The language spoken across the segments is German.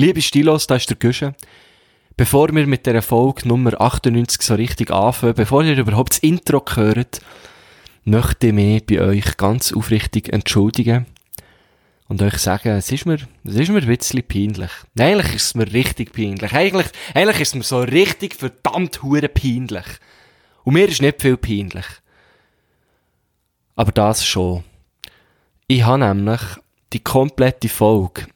Liebe Stilos, da ist der Güsche. Bevor wir mit der Folge Nummer 98 so richtig anfangen, bevor ihr überhaupt das Intro hört, möchte ich mich bei euch ganz aufrichtig entschuldigen und euch sagen, es ist mir, es ist mir ein bisschen peinlich. Eigentlich ist es mir richtig peinlich. Eigentlich, eigentlich ist es mir so richtig verdammt hure peinlich. Und mir ist nicht viel peinlich. Aber das schon. Ich habe nämlich die komplette Folge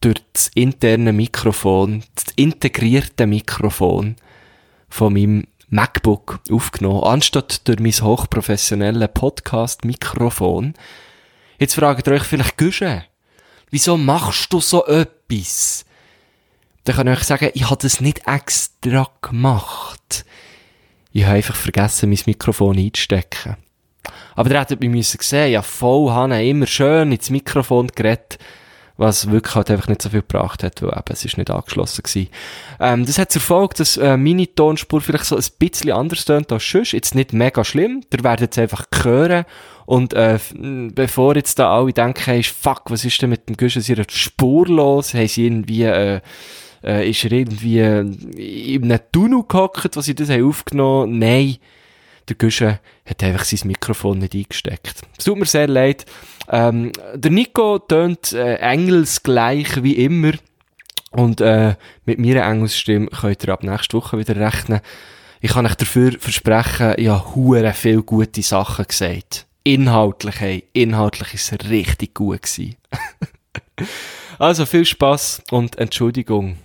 durch das interne Mikrofon, das integrierte Mikrofon von meinem MacBook aufgenommen, anstatt durch mein hochprofessionelles Podcast-Mikrofon. Jetzt fragt ihr euch vielleicht, Güsche, wieso machst du so etwas? Dann kann ich euch sagen, ich habe das nicht extra gemacht. Ich habe einfach vergessen, mein Mikrofon einzustecken. Aber ihr hättet mich müssen sehen, ja voll habe immer schön ins Mikrofon geredet, was wirklich halt einfach nicht so viel gebracht hat, weil eben, es ist nicht angeschlossen gewesen. Ähm, das hat zur Folge, dass äh, meine Tonspur vielleicht so ein bisschen anders tönt als sonst. Jetzt nicht mega schlimm, ihr werdet es einfach hören und äh, bevor jetzt da alle denken, hey, fuck, was ist denn mit dem Guschen ihrer Spur los? Haben sie irgendwie... Äh, äh, ist er irgendwie in einem Tunnel gehockt, was sie das haben aufgenommen? Nein der Güsche hat einfach sein Mikrofon nicht eingesteckt. Es tut mir sehr leid. Ähm, der Nico tönt äh, engelsgleich wie immer. Und äh, mit meiner Engelsstimme könnt ihr ab nächster Woche wieder rechnen. Ich kann euch dafür versprechen, ich habe hure viele gute Sachen gesagt. Inhaltlich, hey, inhaltlich ist es richtig gut gewesen. also viel Spaß und Entschuldigung.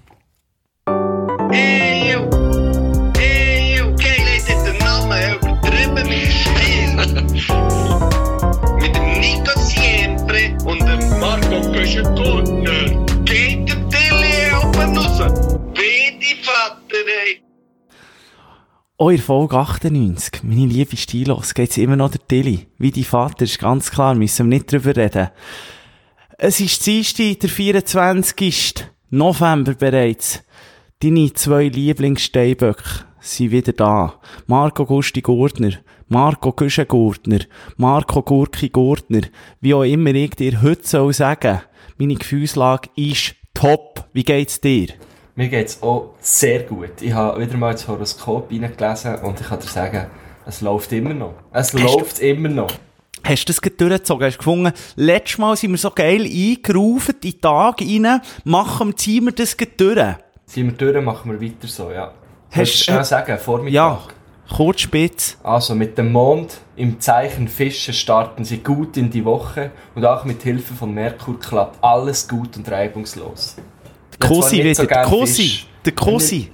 Oh, in Folge 98, meine liebe Stilos, geht's immer noch der Tilly. Wie die Vater, ist ganz klar, müssen wir nicht drüber reden. Es ist Dienstag, der 24. November bereits. Deine zwei Lieblingssteinböcke sind wieder da. Marco Gusti Gurtner, Marco Güsche Gurtner, Marco Gurki Gurtner, wie auch immer ich dir heute soll sagen. Meine Gefühlslage ist top. Wie geht's dir? Mir geht's auch sehr gut. Ich habe wieder mal ins Horoskop hineingelesen und ich kann dir sagen, es läuft immer noch. Es läuft immer noch. Hast du das durchgezogen? Hast du gefunden, letztes Mal sind wir so geil eingerufen, in den Tag rein, machen wir, ziehen wir das durch? Sind wir durch, machen wir weiter so, ja. Hast- du schnell sagen, Vormittag? Ja, kurz spitz. Also mit dem Mond im Zeichen Fische starten sie gut in die Woche und auch mit Hilfe von Merkur klappt alles gut und reibungslos. Zwar Kosi nicht so wieder, gern Kosi, der Kosi.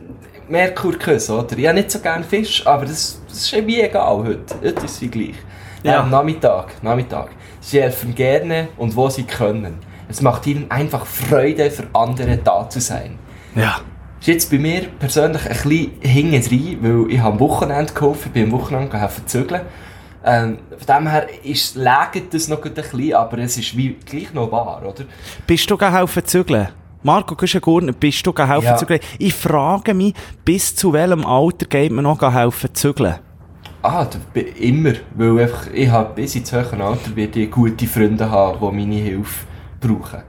Merkurkuss, oder? Ich habe nicht so gerne Fisch, aber das, das ist irgendwie egal heute. Heute ist es gleich. Ja. Ja. Nachmittag, Nachmittag. Sie helfen gerne und wo sie können. Es macht ihnen einfach Freude, für andere da zu sein. Ja. Ist jetzt bei mir persönlich ein bisschen hinten weil ich habe am Wochenende geholfen, ich bin am Wochenende helfen zügeln. Ähm, von dem her ist, lägt das noch ein bisschen, aber es ist wie, gleich noch wahr, oder? Bist du helfen zügeln? Marco Güschen-Gurtner, bist du helfen Ja. zügeln? Ich frage mich, bis zu welchem Alter geht man noch helfen zügeln? Ah, immer, weil einfach, ich habe bis ins höhere Alter werde ich gute Freunde haben, die meine Hilfe brauchen.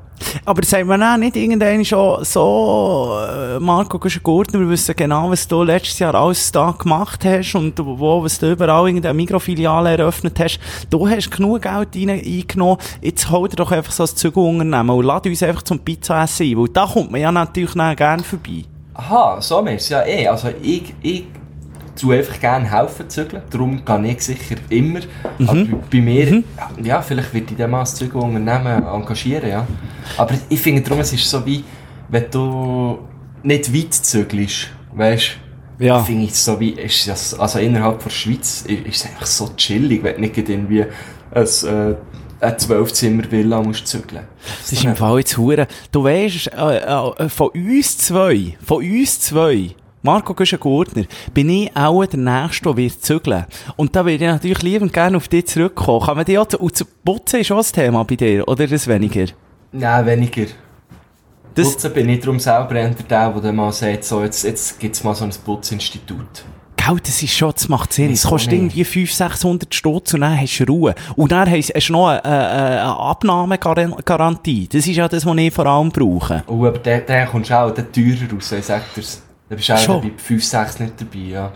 Aber sagt man auch nicht irgendwann schon so, äh, Marco Güschen-Gurtner, wir wissen genau, was du letztes Jahr alles da gemacht hast und wo, was du überall irgendeine Mikrofiliale eröffnet hast. Du hast genug Geld rein, eingenommen, jetzt hol dir doch einfach so ein Zügelunternehmen und lad uns einfach zum Pizza essen ein, weil da kommt man ja natürlich gerne vorbei. Aha, so meinst du ja eh. Also ich, ich tue einfach gerne helfen zügeln, darum gehe ich sicher immer. Aber bei- mir, ja, vielleicht wird ich dann mal als Zügelunternehmen engagieren, ja. Aber ich finde darum, es ist so wie, wenn du nicht weit zügelst, weißt Ja. finde ich so wie, ist das, also innerhalb der Schweiz ist es einfach so chillig, wenn du nicht irgendwie ein, äh, eine Zwölfzimmer-Villa musst zügeln. Das ist im Fall jetzt hure. Du weisst, äh, äh, von uns zwei, von uns zwei, Marco Güschen-Gurtner, bin ich auch der Nächste, der wird zügeln. Und da würde ich natürlich liebend gerne auf dich zurückkommen. Kann man dich auch, zu- und zu putzen ist auch ein Thema bei dir, oder das weniger? Nein, weniger. Das Putzen bin ich darum selber eher der, der mal sagt, so, jetzt, jetzt gibt es mal so ein Putzinstitut. Gell, das ist schon, das macht Sinn. Es kostet irgendwie 500, 600 Stutz und dann hast du Ruhe. Und dann hast du noch eine, eine, Abnahmegarantie. Das ist ja das, was ich vor allem brauche. Oh, aber der, der kommst du auch der teurer raus, ich sag dir's. Da bist du auch Schon? bei 5, 6 nicht dabei, ja.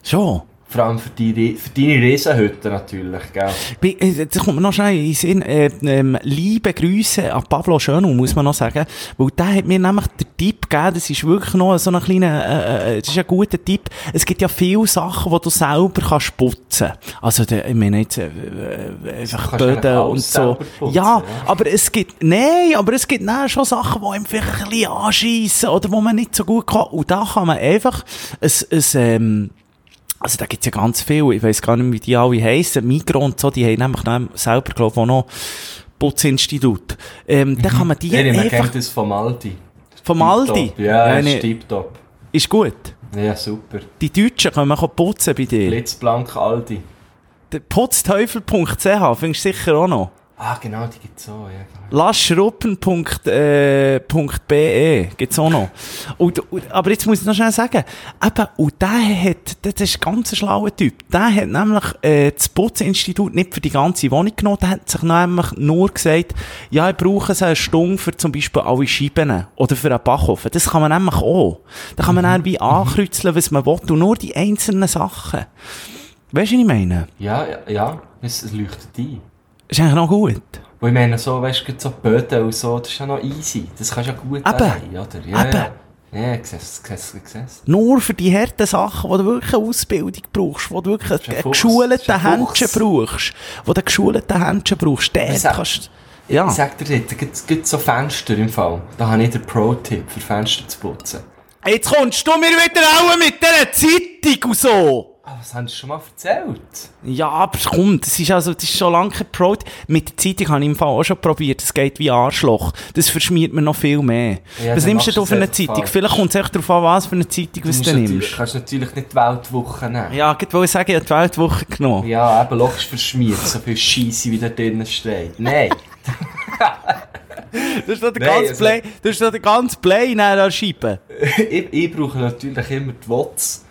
Schon. Vor allem für, die, für deine Riesenhütte natürlich, gell. Bi- äh, Jetzt kommt mir noch schnell in den Sinn, äh, ähm, liebe Grüße an Pablo Schönau, muss man noch sagen, weil der hat mir nämlich den Tipp gegeben, das ist wirklich noch so ein kleiner, äh, äh, das ist ein guter Tipp, es gibt ja viele Sachen, die du selber kannst putzen. Also, der, ich meine jetzt, äh, äh, einfach Böden und so. putzen, ja, ja. aber es gibt, nein, aber es gibt dann schon Sachen, die einem vielleicht ein bisschen anschiessen oder wo man nicht so gut kann. Und da kann man einfach ein, ein ähm, also da gibt's ja ganz viel, ich weiss gar nicht, wie die alle heissen, Migros und so, die haben nämlich selber, glaube ich, auch noch Putzinstitut. Ähm, da kann man die Ja, man kennt das vom Aldi. vom Aldi. Ja, Ja, ist nee, tipptopp. ist gut. Ja, super. Die Deutschen können wir putzen bei dir. Blitzblank Aldi. Der Putzteufel.ch findest du sicher auch noch. Ah, genau, die gibt's auch, ja. genau. Laschruppen.be äh, gibt's auch noch. Und, und, aber jetzt muss ich noch schnell sagen, eben, und der hat, das ist ein ganz schlauer Typ, der hat nämlich äh, das Putzinstitut nicht für die ganze Wohnung genommen, der hat sich nämlich nur gesagt, ja, ich brauche so eine Stunde für zum Beispiel alle Scheiben oder für einen Backofen. Das kann man nämlich auch. Da kann man dann wie ankreuzeln, was man will, und nur die einzelnen Sachen. Weißt du, was ich meine? Ja, ja, ja, es leuchtet ein. Ist eigentlich noch gut. Wo ich meine, so, weißt du, so Böden und so, das ist ja noch easy. Das kannst du ja gut Eben. daheim, oder? Ja, Eben. ja. Ich sehe es, ich sehe. Nur für die harten Sachen, wo du wirklich eine Ausbildung brauchst, wo du wirklich ein einen geschulten ein Fuchs. Händchen brauchst, wo du einen geschulten Händchen brauchst, der kannst ja. Ich sag dir jetzt, es gibt so Fenster im Fall. Da habe ich den Pro-Tipp für Fenster zu putzen. Jetzt kommst du mir wieder auch mit dieser Zeitung und so. Ah, was haben sie schon mal erzählt? Ja, aber komm, das ist also, das ist schon lange kein Pro. Mit der Zeitung habe ich im Fall auch schon probiert. Das geht wie Arschloch. Das verschmiert mir noch viel mehr. Ja, was nimmst du denn du für eine es Zeitung? einfach Vielleicht kommt es echt darauf an, was für eine Zeitung was musst du natürlich- nimmst. kannst natürlich nicht die Weltwoche nehmen. Ja, ich wollte sagen, ich habe die Weltwoche genommen. Ja, eben logisch verschmiert, so viel Scheisse wie da drinnen steht. Nein. Das ist doch der Nein, ganze also- Play, das ist doch der ganze Play in einer Scheibe. ich, ich brauche natürlich immer die WOTS.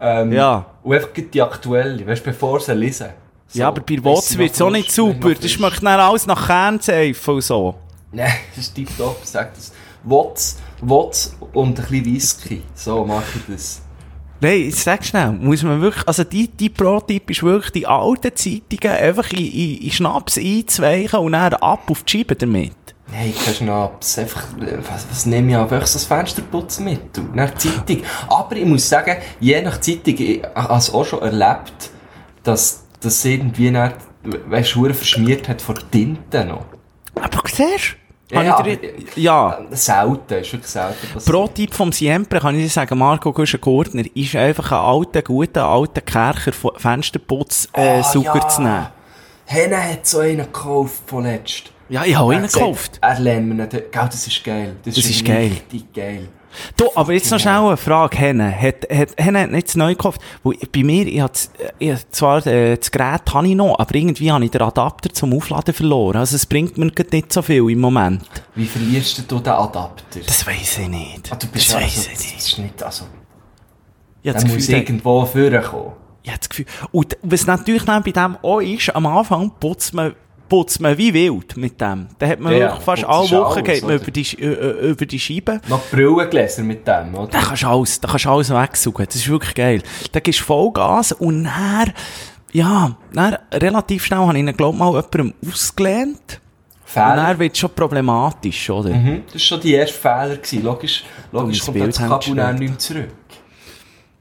Ähm, Ja. Und einfach die aktuelle, weißt du, bevor sie lesen. So, Ja, aber bei Watts wird es auch nicht super. Das schmeckt dann alles nach Kernseife und so. Nein, das ist tipptopp, ich sag das. WOTS, WOTS und ein bisschen Whisky. So mache ich das. Nein, sag schnell, muss man wirklich, also die, die Pro-Tipp ist wirklich die alten Zeitungen einfach in, in, in Schnaps einzuweichen und dann ab auf die Scheibe damit. Nein, kein Schnaps. Einfach, äh, was, was nehme ich an? Einfach so das Fensterputzen mit. Und nach Zeitung. Aber ich muss sagen, je nach Zeitung, ich habe es auch schon erlebt, dass das irgendwie nicht, weißt du, verschmiert hat von Tinte noch. Aber siehst du? Ja, ich dir- ja. Selten, ist wirklich selten passiert. Pro-Tipp vom Siempre kann ich dir sagen, Marco Guschen-Gurtner ist einfach ein alter, guter, alter Kercher von Fensterputz, äh, Ah, ja. zu nehmen. Henne hat so einen gekauft vorletzt. Ja, ich habe ihn gekauft. Er lernt ihn. Gell, das ist geil. Das, Das ist geil. richtig geil. Du, aber jetzt noch schnell eine Frage, Henne. Hat, hat, Henne hat nicht das neu gekauft. Weil bei mir, ich hab, das- ich hab zwar äh, das Gerät habe ich noch, aber irgendwie habe ich den Adapter zum Aufladen verloren. Also es bringt mir nicht so viel im Moment. Wie verlierst du den Adapter? Das weiss ich nicht. ah, du bist das also, weiss ich das nicht. ist nicht, also, das muss Gefühl, irgendwo vorkommen. ich hab das Gefühl. Und was natürlich bei dem auch ist, am Anfang putzt man, putzt man wie wild mit dem. Da hat man Ja, fast alle Wochen geht man über die, über die Scheibe. Noch Brillengläser mit dem, oder? Da kannst du alles, da kannst du alles wegsaugen. Das ist wirklich geil. Da gibst du Vollgas und dann, ja, dann relativ schnell habe ich ihn, glaub mal, jemandem ausgelehnt. Und Fehler. dann wird es schon problematisch, oder? Mhm, das war schon die erste Fehler. Gewesen. Logisch, logisch kommt das Kabel dann nicht mehr zurück.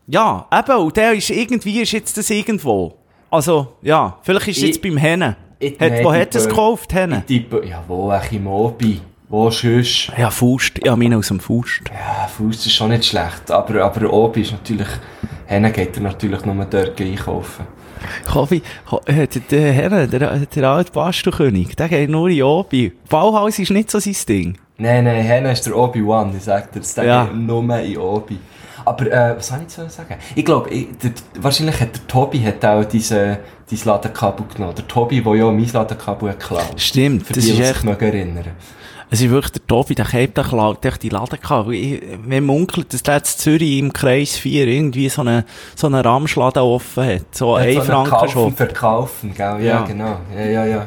Ja, eben, und der ist irgendwie, ist jetzt das irgendwo. Also, ja, vielleicht ist es Ich- jetzt beim Hennen. Ich- Hat, nein, wo hat er es gekauft, Hennen? Ich tippe, ja, wo, eigentlich im Obi. Wo sonst? Ja, Faust. Ja, meine aus dem Faust. Ja, Fuß ist schon nicht schlecht. Aber, aber Obi ist natürlich, Henne geht er natürlich nur dort einkaufen. Äh, der, Herr, der, der alte Bastelkönig, der geht nur in Obi. Bauhaus ist nicht so sein Ding. Nein, nein, Henne ist der Obi-Wan, ich sag dir, das Ja. ja. nur in Obi. Aber, äh, was soll ich jetzt so sagen? Ich glaube, wahrscheinlich hat der Tobi hat auch diese, dieses Ladekabel genommen. Der Tobi, der ja mein Ladekabel hat geklaut. Stimmt, Für das die, ist echt... sich mögen erinnern. Es ist wirklich der Tobi, der Cape, der klaut echt die Laden gehabt. Ich- Mir munkelt, dass der in Zürich im Kreis 4 irgendwie so einen, so einen Ramschladen offen hat. So ein so Franken Kaufen, schon. verkaufen, gell? Ja, Ja. genau. Ja, ja, ja.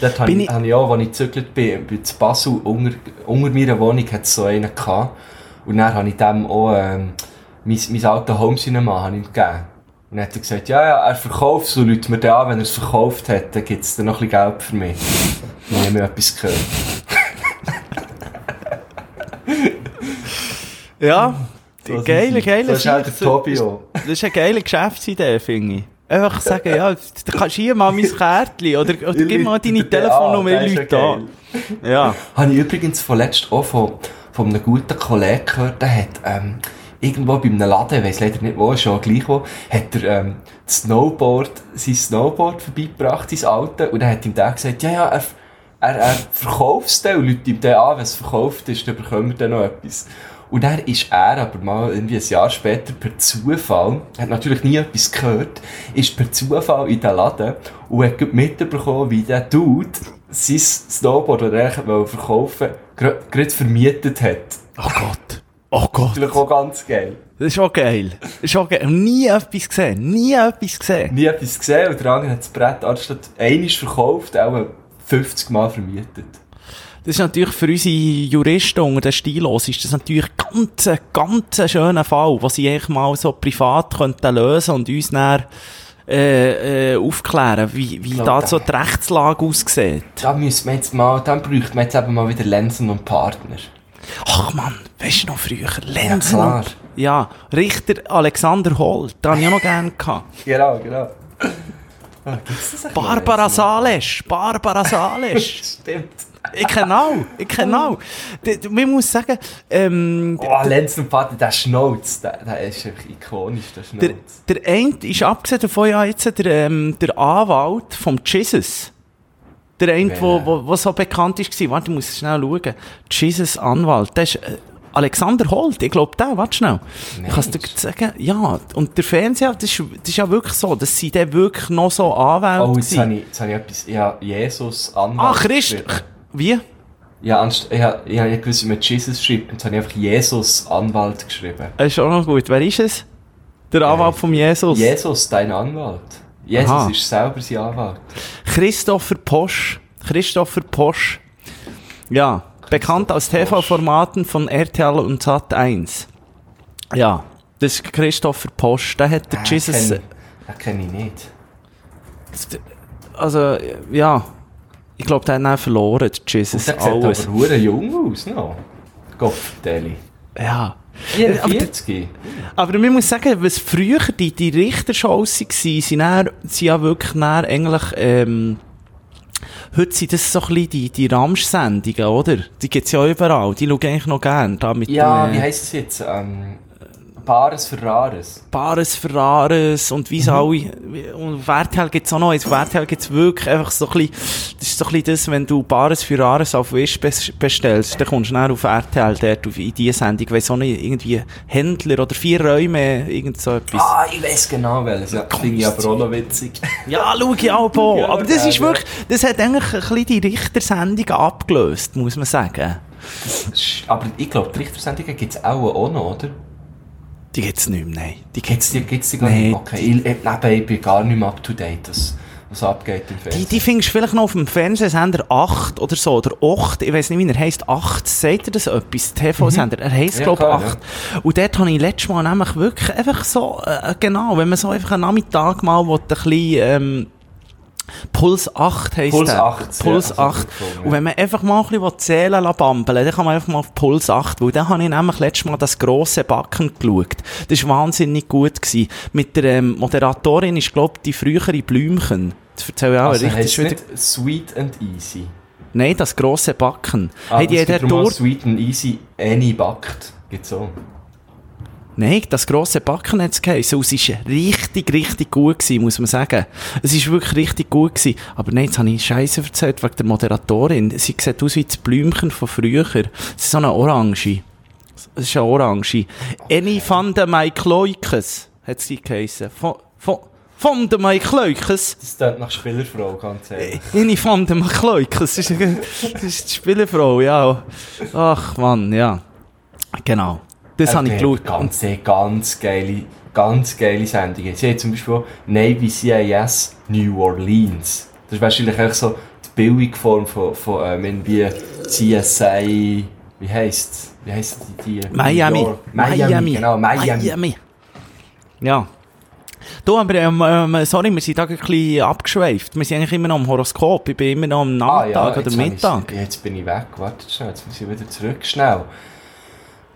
Dort habe Bin ich, ich- auch, als ich gezügelt bin, bei Basel, unter, unter meiner Wohnung hat es so einen gehabt. Und dann habe ich dem auch, ähm, mein, mein altes Home Cinema habe ich ihm gegeben. Und dann hat er gesagt, ja, ja, er verkauft es, und Leute mir dann an, wenn er es verkauft hat, dann gibt es dann noch ein bisschen Geld für mich. Und ich habe mir etwas gehört. Ja, So geile, geile So ist auch der. Tobi auch. Das ist eine geile Geschäftsidee, finde ich. Einfach sagen, ja, du kannst hier mal mein Kärtchen oder, oder gib mal deine Telefonnummer das ja Leute an. Ja. Habe ich übrigens vorletzt auch von, von einem guten Kollegen gehört, der hat ähm, irgendwo bei einem Laden, ich weiss leider nicht wo, schon gleich wo, hat er ähm, Snowboard, sein Snowboard vorbeigebracht, sein Alte, und dann hat ihm der gesagt, ja, ja, er, er, er verkauft es und Leute ihm dann an, wenn es verkauft ist, dann bekommen wir dann noch etwas. Und dann ist er aber mal irgendwie ein Jahr später per Zufall, hat natürlich nie etwas gehört, ist per Zufall in den Laden und hat mitbekommen, wie der Dude sein Snowboard, das er verkaufen wollte, gerade vermietet hat. Oh Gott. Oh Gott. Natürlich auch ganz geil. Das ist auch geil. Das ist auch geil. Nie etwas gesehen. Nie etwas gesehen. Nie etwas gesehen und der andere hat das Brett anstatt einmal verkauft, auch 50 Mal vermietet. Das ist natürlich für unsere Juristen unter den Stilos ist das natürlich ganz, ein ganz ein schöner Fall, was sie eigentlich mal so privat könnten lösen und uns dann äh, äh, aufklären, wie, wie glaub, da so die Rechtslage aussieht. Da müssen wir jetzt mal, dann bräuchte man jetzt eben mal wieder Lenzen und Partner. Ach man, weißt du noch früher? Ja, Lenzen. klar. Ja, Richter Alexander Holt, den habe ich auch noch gerne gehabt. Genau, genau. Barbara? Sales, Barbara Sales. Stimmt. Ich kenne auch, ich kenne auch. D- d- Man muss sagen, ähm, Oh, Lenzen und Partner, der Schnauz, der, der ist ikonisch, der der, Schnauz. der eine ist abgesehen davon ja jetzt der, ähm, der Anwalt vom Jesus. Der eine, Wer? wo, wo, wo so bekannt ist war. Warte, ich muss schnell schauen. Jesus Anwalt. Der ist, äh, Alexander Holt, ich glaube der, warte schnell. Nein. Ich kann es dir sagen, ja, und der Fernseher, das ist, das ist ja wirklich so, dass sie dann wirklich noch so Anwälte Oh, jetzt sind. habe ich, jetzt habe ich etwas, habe Jesus Anwalt Ah, Christ. Wie? Ja, anst ich habe, ich habe nicht gewusst, wie man Jesus schreibt, und jetzt habe ich einfach Jesus Anwalt geschrieben. Das ist auch noch gut. Wer ist es? Der Anwalt von Jesus. Jesus, dein Anwalt. Jesus Aha. ist selber sein Anwalt. Christopher Posch. Christopher Posch. Ja, bekannt aus TV-Formaten von RTL und Sat 1. Ja, das ist Christopher Posch. Der hat der Ah, Jesus. kenn- Den kenne ich nicht. Also, ja. Ich glaube, der hat dann verloren, der Und Jesus. der sieht Alles. aber hure jung aus, noch. Gottverdeli. Ja. 44. Aber man muss sagen, was früher die, die Richtershows waren, sind, dann, sind ja wirklich dann eigentlich, ähm, heute sind das so ein bisschen die, die Ramsch-Sendungen, oder? Die gibt's ja überall, die schaue ich eigentlich noch gern, da mit Ja, dem, wie äh, heisst es jetzt? Ähm, Pares Ferraris. Bares Ferraris und wie Mhm. es alle, und auf RTL gibt's auch noch, auf RTL gibt's wirklich einfach so ein bisschen, das ist so ein bisschen das, wenn du Bares Ferraris auf Wish bes- bestellst, dann kommst du dann auf RTL, dort auf, in die Sendung, weiss auch nicht, irgendwie Händler oder vier Räume, irgend so etwas. Ah, ich weiß genau welches. Ja, finde ich aber auch noch witzig. Ja, schau ich auch. Ja, Aber das ist wirklich, das hat eigentlich ein bisschen die Richtersendung abgelöst, muss man sagen. aber ich glaube, die Richtersendungen gibt es auch, auch noch, oder? Die gibt's nicht mehr, nein. Die Gibt es die, gibt's die gar Nee, nicht? Okay, ich, ich, eben, ich bin gar nicht mehr up to date, was, was abgeht im Die, Fernsehen. die findest du vielleicht noch auf dem Fernsehsender 8 oder so, oder 8, ich weiß nicht, wie er heisst, 8, sagt er das etwas, TV-Sender, er heisst, Ja, glaube ich, klar, 8. Und dort habe ich letztes Mal nämlich wirklich einfach so, äh, genau, wenn man so einfach einen Nachmittag mal will, ein bisschen, ähm, Puls 8 heisst Puls der. 8, Puls ja, also 8. gut gefunden. Und wenn man einfach mal ein bisschen zählen bambeln, dann kann man einfach mal auf Puls 8, weil dann habe ich nämlich letztes Mal das grosse Backen geschaut. Das war wahnsinnig gut gewesen. Mit der ähm, Moderatorin ist, glaube ich, die frühere Blümchen. Das erzähle ich auch also richtig. das wieder- Sweet and Easy? Nein, das grosse Backen. Ah, hey, die er darum auch durch... Sweet and Easy Any backt. Gibt's auch. Nein, das grosse Backen hat es geheißen. Und es war richtig, richtig gut gewesen, muss man sagen. Es ist wirklich richtig gut gewesen. Aber nein, jetzt habe ich Scheiße erzählt wegen der Moderatorin. Sie sieht aus wie das Blümchen von früher. Es ist so eine Orange. Es ist eine Orange. Annie van der Maikloikes hat sie geheißen. Von, von, von der Mike Leukes. Das klingt nach Spielerfrau, ganz ehrlich. Inni von der Mike Leukes. Das ist, das ist die Spielerfrau, ja. Ach, Mann, ja. Genau. Das habe ich geschaut. Ganz, ganz geile, ganz geile Sendungen. Sie haben zum Beispiel Navy CIS New Orleans. Das ist wahrscheinlich auch so die Bildungsform von, von ähm, irgendwie CSI, wie heisst Wie heisst die? die Miami. York- Miami. Genau, Miami. Miami. Ja. Du, aber, ähm, ähm, sorry, wir sind da ein bisschen abgeschweift. Wir sind eigentlich immer noch am Horoskop. Ich bin immer noch am Ah, Nachmittag oder jetzt habe Mittag. ich's- Jetzt bin ich weg. Warte schnell, jetzt muss ich wieder zurück. Schnell.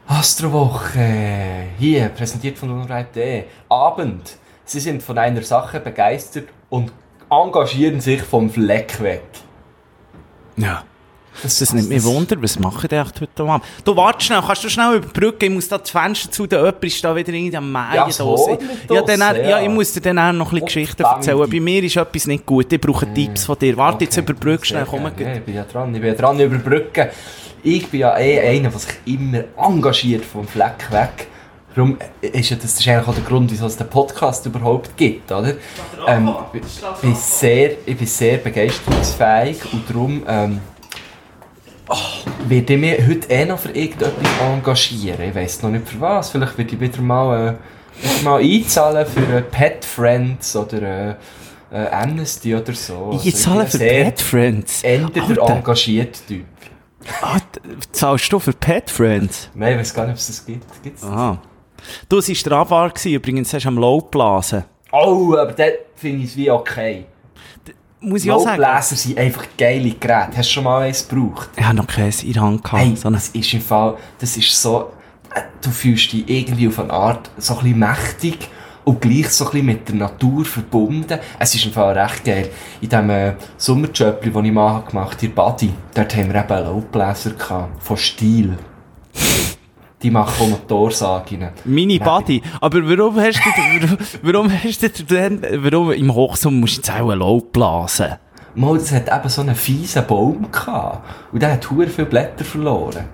Astrowoche. Hier, präsentiert von unreit.de. Abend. Sie sind von einer Sache begeistert und engagieren sich vom Fleck weg. Ja. Das, das nimmt mich Wunder, was machen die echt heute Abend? Du, warte schnell, kannst du schnell überbrücken? Ich muss da das Fenster zu, der jemand ist da wieder irgendwie am Mähen. Ja, ja, ja. ja. ich muss dir dann noch ein bisschen Geschichten Verdammt. erzählen. Bei mir ist etwas nicht gut, ich brauche Tipps von dir. Warte, jetzt überbrück schnell, komm. gerne. Ja, ich bin ja dran, ich bin ja dran, überbrücken. Ich bin ja eh einer, der sich immer engagiert vom Fleck weg. Darum ist ja das, das ist eigentlich auch der Grund, wieso es den Podcast überhaupt gibt, oder? Ähm, ich, bin sehr, ich bin sehr begeisterungsfähig und darum ähm, werde ich mich heute eh noch für irgendetwas engagieren. Ich weiss noch nicht für was. Vielleicht werde ich wieder mal, äh, wieder mal einzahlen für äh, Pet Friends oder äh, äh, Amnesty oder so. Also Ich zahle bin für Pet Friends. Ende der Alter. engagierte Typ. Ah, d- zahlst du für Pet Friends? Nein, ich weiß gar nicht, ob es das gibt. Gibt's das? Aha. Du, es war gewesen, übrigens, hast du am Low blasen. Oh, aber dort finde ich wie okay. Muss ich auch sagen. Lowbläser sind einfach geile Geräte. Hast du schon mal eins gebraucht? Ich habe noch keins in der Hand gehabt. Hey, so das ist im Fall, das ist so, äh, du fühlst dich irgendwie auf eine Art so ein bisschen mächtig und gleich so ein bisschen mit der Natur verbunden. Es ist im Fall recht geil. In diesem äh, Sommerjöppli, das ich mal gemacht habe, in Badi, dort haben wir eben einen Laubbläser gehabt, von Stiel. Die machen Motorsagen. Mini Buddy. Aber warum hast du, warum, warum hast du denn, warum im Hochsommer musst du jetzt auch Low blasen? Mal, das hat eben so einen fiesen Baum gehabt. Und der hat hure viele Blätter verloren.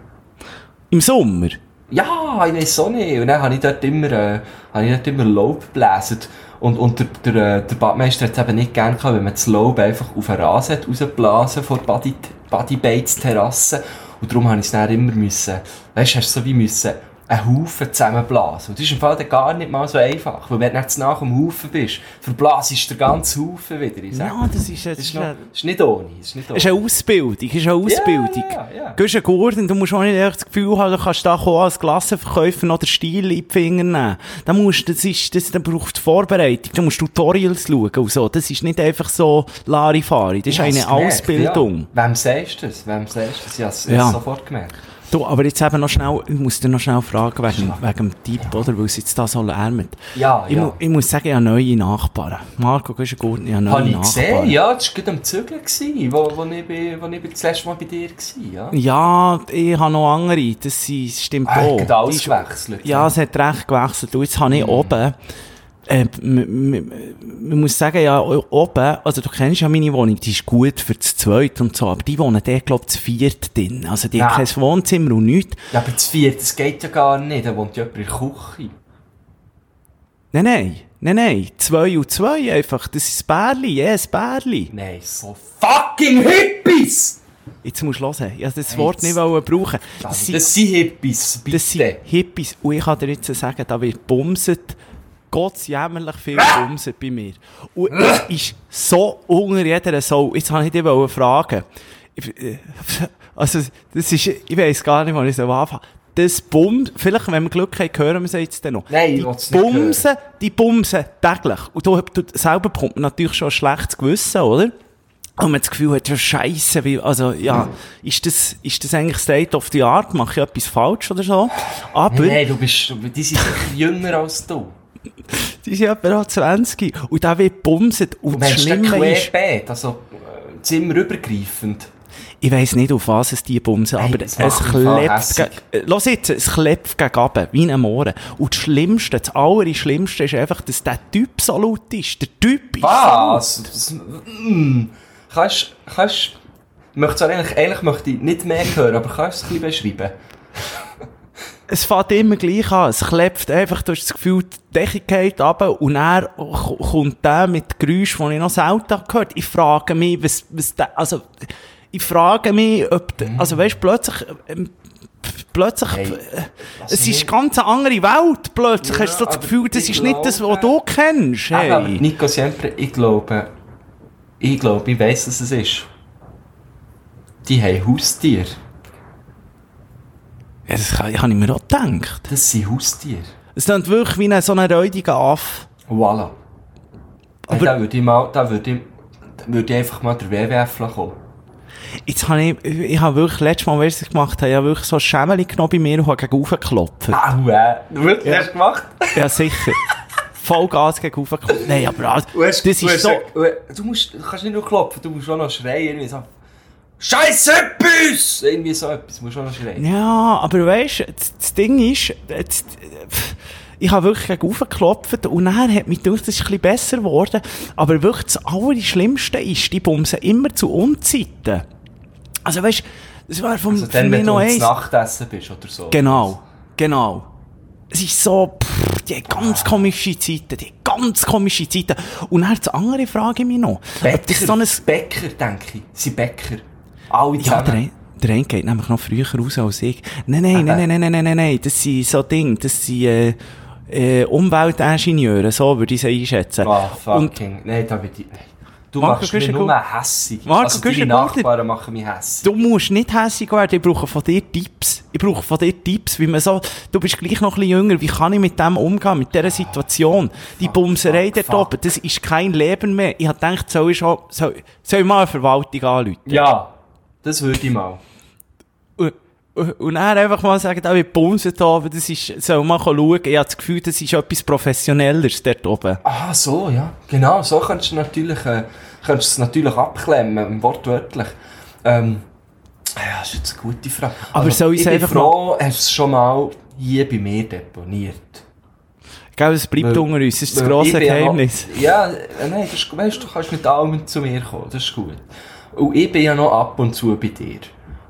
Im Sommer? Ja, ich weiß auch nicht. Und dann habe ich dort immer, äh, habe ich dort immer Laub gebläsen. Und, und der, der, äh, der Badmeister hat es eben nicht gern gehabt, wenn man das Laub einfach auf den Rasen rausgeblasen vor Body, Bodybates Terrasse. Und darum habe ich es dann immer müssen, weißt du, hast du so wie müssen einen Haufen zusammenblasen. Und das ist im Fall dann gar nicht mal so einfach. Weil wenn du jetzt nach dem Haufen bist, verblasest du den ganzen Haufen wieder. Ich Ja, das ist, das Das ist, ist, noch, eine, das ist nicht ohne. Das ist nicht ohne. das ist eine Ausbildung. Das ist eine Ausbildung. Ja, ja. Gehst einen Gurten, du musst auch nicht das Gefühl haben, du kannst da kommen als Klassenverkäufer noch den Stil in die Finger nehmen. Da musst, das ist, das, da braucht Vorbereitung, da musst du Tutorials schauen und so. Das ist nicht einfach so Larifari, das ist eine gemerkt, Ausbildung. Ja. Wem sagst du das? Wem sagst du das? Ich habe es Ja. sofort gemerkt. Du, aber jetzt eben noch schnell, ich muss dir noch schnell fragen wegen, wegen dem Typ, oder? Weil es jetzt da so lärmt. Ja, Ich, ja. mu ich muss sagen, ich habe neue Nachbarn. Marco, du gut? Ich habe neue Habe ich Nachbarn. gesehen, ja, das war gerade am Zügeln, gewesen, wo, wo, ich, wo ich das letzte Mal bei dir war. Ja. Ja, ich habe noch andere, das sind- stimmt Ah, auch. hat alles gewechselt, Ja, ja. es hat recht gewechselt. Und jetzt habe ich oben, äh, man muss sagen, ja, oben, also du kennst ja meine Wohnung, die ist gut für das Zweite und so, aber die wohnen der, glaube ich, zu viert drin. Also die haben Ja. kein Wohnzimmer und nichts. ja, aber das vierte, das geht ja gar nicht. Da wohnt ja jemand in der Küche. Nein, nein, nein, nein, zwei und zwei einfach, das ist Bärli, ja, ein Bärli. Nein, so fucking Hippies! Jetzt musst du hören, ich wollte das Wort nicht brauchen. Das, Das sind, das sind Hippies, bitte. das sind Hippies. Und ich kann dir jetzt sagen, da wird bumset, gottsjämmerlich viel bumset bei mir. Und es ist so unter jeder Sau. Jetzt habe ich dich fragen. Äh, Also, das ist, ich weiss gar nicht, wann ich so anfangen Das Bums, vielleicht, wenn wir Glück haben, hören wir es jetzt dann noch. Nein, die Bumsen, die Bumsen täglich. Und da, du, selber bekommt man natürlich schon ein schlechtes Gewissen, oder? Und man das Gefühl hat, ja, scheisse, wie, also, ja, ist das, ist das eigentlich State of the Art? Mache ich etwas falsch oder so? Aber, Nein, du bist, die sind jünger als du. die sind etwa noch 20 und der wird bumset. Und Du das Schlimme ist, Querbeet, also äh, zimmerübergreifend. ich weiss nicht, auf was es die bumsen, Hey, aber es klebt, äh, Los jetzt, es klebt gegen runter, wie ein Mohren. Und das Schlimmste, das Allerschlimmste ist einfach, dass der Typ so laut ist. Der Typ ist Was? Das, mm. Kannst, kannst, möchtest du eigentlich, eigentlich möchte ich nicht mehr hören, aber kannst du es ein bisschen beschreiben? Es fängt immer gleich an. Es klebt einfach, du hast das Gefühl, die Decke geht runter und er kommt der mit Geräusch, die ich noch selten gehört Ich frage mich, was, was der, also, ich frage mich, ob, der, also weißt, plötzlich, ähm, plötzlich, Hey, äh, es ist nicht- eine ganz andere Welt, plötzlich Ja, hast du das Gefühl, das ist nicht das, was glaube- du kennst, Eben, aber hey. Nico Siempre, ich glaube, ich glaube, ich weiss, was es ist. Die haben Haustiere. Ja, das kann, habe ich mir auch gedacht. Das sind Haustiere. Es klingt wirklich wie ein, so ein räudiger Aff. Voilà. Aber- Aber da würde ich mal, da würde ich, da würde ich einfach mal der WWF kommen. Jetzt habe ich, ich habe wirklich, letztes Mal, was ich gemacht habe, ich habe wirklich so ein Schämmeli genommen bei mir und habe gegen geklopft. Au, äh. Wirklich, Ja. hast du gemacht? Ja, sicher. Voll Gas gegen geklopft. Nein, aber Du, hast, das ist so... du, musst, du kannst nicht nur klopfen, du musst auch noch schreien. Irgendwie so. Scheiße etwas! Irgendwie so etwas, auch noch schreien. Ja, aber weißt du, das, das Ding ist, das, ich habe wirklich gegen geklopft und dann hat mich gedacht, das ist ein bisschen besser geworden. Aber wirklich das Allerschlimmste ist, die bumsen immer zu Unzeiten. Also weißt du, das war vom, Also dann, wenn du noch ins eins. Nachtessen bist oder so. Genau, genau. Es ist so, pff, die haben ganz komische Zeiten, die haben ganz komische Zeiten. Und dann die andere frage ich mich noch. Ob das so ein, Bäcker, denke ich. Sie Bäcker. Alle ja, zusammen. Der eine geht nämlich noch früher raus als ich. Nein, nein, nein, nein, nein, nein, nein, nein, das sind so Dinge, das sind, äh, äh, Umweltingenieure, so würde ich sie einschätzen. Oh, fucking, Und, nein, da bin ich, Du Marco machst mich nur hässig. Marco also deine Nachbarn machen mich hässig. Du musst nicht hässig werden, ich brauche von dir Tipps. Ich brauche von dir Tipps, wie man so, du bist gleich noch ein bisschen jünger, wie kann ich mit dem umgehen, mit dieser Situation? Die fuck, Bumserei fuck, dort oben, das ist kein Leben mehr. Ich habe gedacht, soll ich schon, soll, soll ich mal eine Verwaltung anrufen? Ja das würde ich mal. Und, dann einfach mal sagen, da wird bumsen da oben, das ist, soll man schauen, ich habe das Gefühl, das ist etwas Professionelleres dort oben. Ah, so, ja. Genau, so kannst du natürlich, äh, kannst du es natürlich abklemmen, wortwörtlich. Ähm, ja, das ist jetzt eine gute Frage. Aber soll ich es ich bin einfach froh, hast du es schon mal hier bei mir deponiert. Gell, es bleibt Weil- unter uns, das ist das grosse ich bin ja noch- Geheimnis. Ja, äh, nein, das ist, weißt, du kannst mit allem zu mir kommen, das ist gut. Und ich bin ja noch ab und zu bei dir.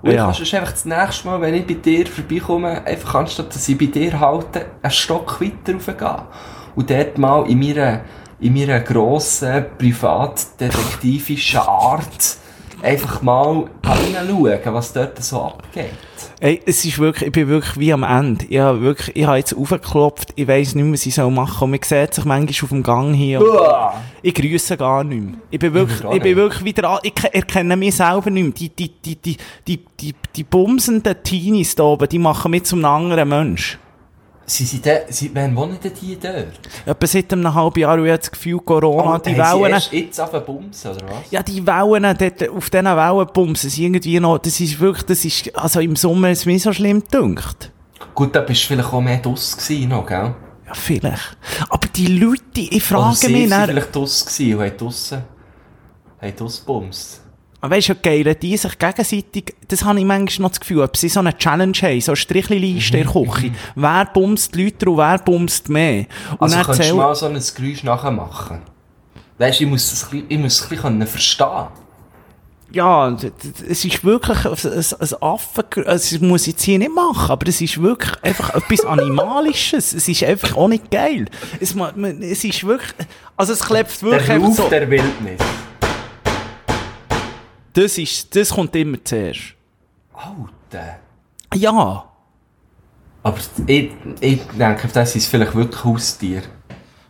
Und Ja. sonst einfach das nächste Mal, wenn ich bei dir vorbeikomme, einfach anstatt dass ich bei dir halte, einen Stock weiter raufgehen. Und dort mal in meiner, in meiner grossen, privatdetektivischen Art einfach mal reinschauen, was dort so abgeht. Ey, es ist wirklich, ich bin wirklich wie am Ende. Ich habe wirklich, ich habe jetzt aufgeklopft, ich weiss nicht mehr, was ich soll machen. Und man sieht sich manchmal auf dem Gang hier. Ich grüße gar nicht mehr. Ich bin wirklich, Ich ich bin wirklich wieder an, ich ke- erkenne mich selber nicht mehr. Die, die, die, die, die, die, die bumsenden Teenies da oben, die machen mich zum anderen Mensch. Sie sind da, sie, wann wohnen denn die dort? Etwa seit einem halben Jahr, und ich das Gefühl, Corona, die haben sie Wellen, erst jetzt angefangen bumsen, oder was? ja, die Wellen, dort, auf diesen Wellenbumsen sind irgendwie noch, das ist wirklich, das ist, also im Sommer ist es mir so schlimm gedünkt. Gut, da bist du vielleicht auch mehr draus gewesen noch, gell? Ja, vielleicht. Aber die Leute, ich Oder frage sie mich, sind dann, vielleicht draus gewesen und haben draussen, haben draussen bumst. Weißt du, geil, die sich gegenseitig, das habe ich manchmal noch das Gefühl, ob sie so eine Challenge haben, so eine Strichli-Liste in der Küche. Wer bumst die Leute und wer bumst mehr? Und Also könntest du mal so ein Geräusch nachmachen? Weißt du, ich muss es ein bisschen, verstehen. Ja, es ist wirklich ein, ein, Affen, es muss ich jetzt hier nicht machen, aber es ist wirklich einfach etwas Animalisches. Es ist einfach auch nicht geil. Es, es ist wirklich, also es klebt wirklich Der einfach Ruf so. der Wildnis. Das ist, das kommt immer zuerst. Alter. Ja. Aber ich, ich denke, das ist vielleicht wirklich Haustier.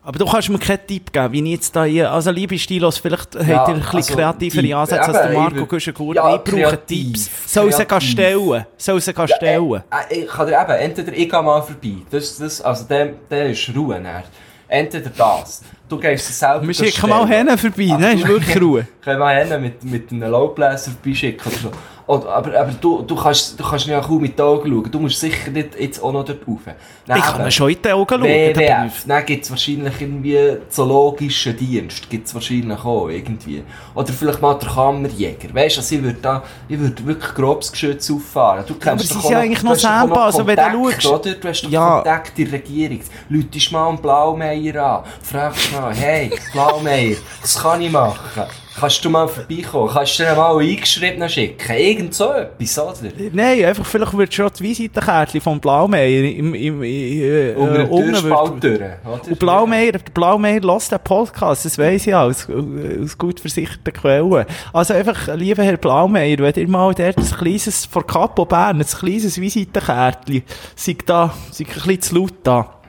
Aber du kannst mir keinen Tipp geben, wie ich jetzt da hier, also liebe Stilos, vielleicht habt ihr ein bisschen also, kreativere Tipp. Ansätze als der Marco ich Guschen-Gurt. Ja, ich brauche kreativ, Tipps. Soll sie gehen kreativ. stellen? Soll sie gehen stellen? Äh, ich kann dir eben, entweder ich gehe mal vorbei. Das, das, also der, der ist Ruhe. Dann. Entweder das. Du gehst es selber Wir schicken mal hin vorbei, ne? Ist wirklich Ruhe. Können wir hin mit, mit einem Laubbläser vorbeischicken oder so. Oder, aber aber du, du kannst, du kannst ja kaum mit den Augen schauen. Du musst sicher nicht jetzt auch noch dort rauf. Dann Ich kann schon in die Augen schauen. WWF. Dann gibt es wahrscheinlich irgendwie zoologischen Dienst. Gibt es wahrscheinlich auch irgendwie. Oder vielleicht mal der Kammerjäger. Weißt du, also ich würde da, ich würde wirklich grobes Geschütz auffahren. Du aber kennst sie doch sind ja eigentlich noch selber, also wenn du schaust- Oder? Du hast doch Ja. Kontakt in der Regierung. Leute mal einen Blaumeier an. Fragst mal, hey, Blaumeier, was kann ich machen? Kannst du mal vorbeikommen? Kannst du dir mal eingeschrieben schicken? Irgend so etwas, oder? Nein, einfach vielleicht wird schon die Visitenkärtchen vom Blaumeier im, im, äh, Unter äh, unten durch, oder? Und Blaumeier, der Blaumeier lässt den Podcast, das weiss ich aus, aus gut versicherten Quellen. Also einfach, lieber Herr Blaumeier, wenn ihr mal dort ein kleines, vor Capo Bern, ein kleines Visitenkärtchen, sei da, sei ein bisschen zu laut da.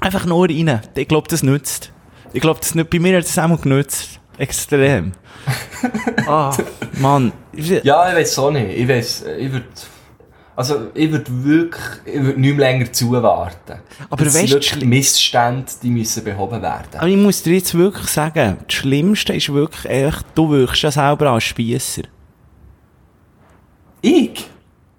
Einfach nur rein. Ich glaube, das nützt. Ich glaube, das nützt, bei mir hat das auch genützt. Extrem. ah, Mann. Ja, ich weiß auch nicht. Ich weiß, ich würde, also, ich würde wirklich, ich würde nicht mehr länger zuwarten. Aber das sind weisst du, wirklich Missstände, die müssen behoben werden. Aber ich muss dir jetzt wirklich sagen, das Schlimmste ist wirklich, echt, du wirkst ja selber als Spiesser. Ich?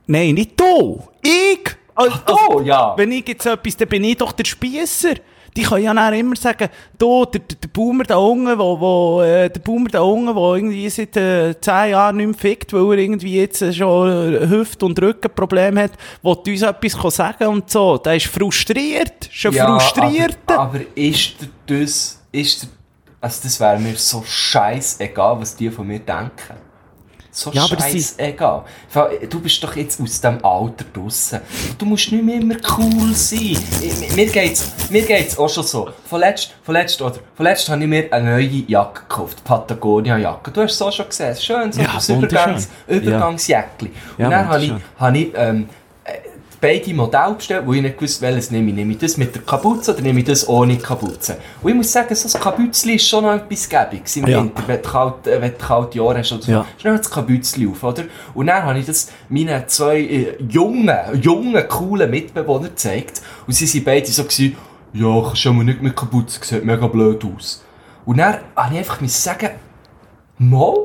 Nein, nicht du! Ich! Also, du, ja. Wenn ich jetzt etwas, dann bin ich doch der Spiesser. Die können ja dann immer sagen, du, der, der, der Boomer da unten, wo, wo, äh, der Boomer da unten, wo irgendwie seit äh, 10 Jahren nicht mehr fickt, weil er irgendwie jetzt schon Hüft- und Rückenprobleme hat, will uns etwas sagen und so. Der ist frustriert. Ist ein Frustrierter. Aber, aber ist das, ist dir, also das wäre mir so scheißegal, was die von mir denken. So Ja, scheißegal. Du bist doch jetzt aus dem Alter draussen. Du musst nicht mehr immer cool sein. Mir geht's, mir geht's auch schon so. Vorletzt, vorletzt, oder, vorletzt habe ich mir eine neue Jacke gekauft. Patagonia-Jacke. Du hast es auch schon gesehen. Schön, so Ja, das. Übergangs, Übergangsjäckli. Ja, Und dann habe ich, habe ich, ähm, äh, beide Modelle bestellt, wo ich nicht gewusst welches nehme ich. Nehme ich das mit der Kapuze oder nehme ich das ohne Kapuze? Und ich muss sagen, so ein Kabützli ist schon noch etwas gäbiges im Ja. Winter, wenn du, kalt, äh, wenn du kalte Jahre hast oder so. Ja. Schnell das Kabützli auf, oder? Und dann habe ich das meinen zwei äh, jungen, jungen, coolen Mitbewohnern gezeigt. Und sie waren beide so, gewesen, ja, kannst du mal nicht mit Kapuze, sieht mega blöd aus. Und dann habe ich einfach sagen, Mal,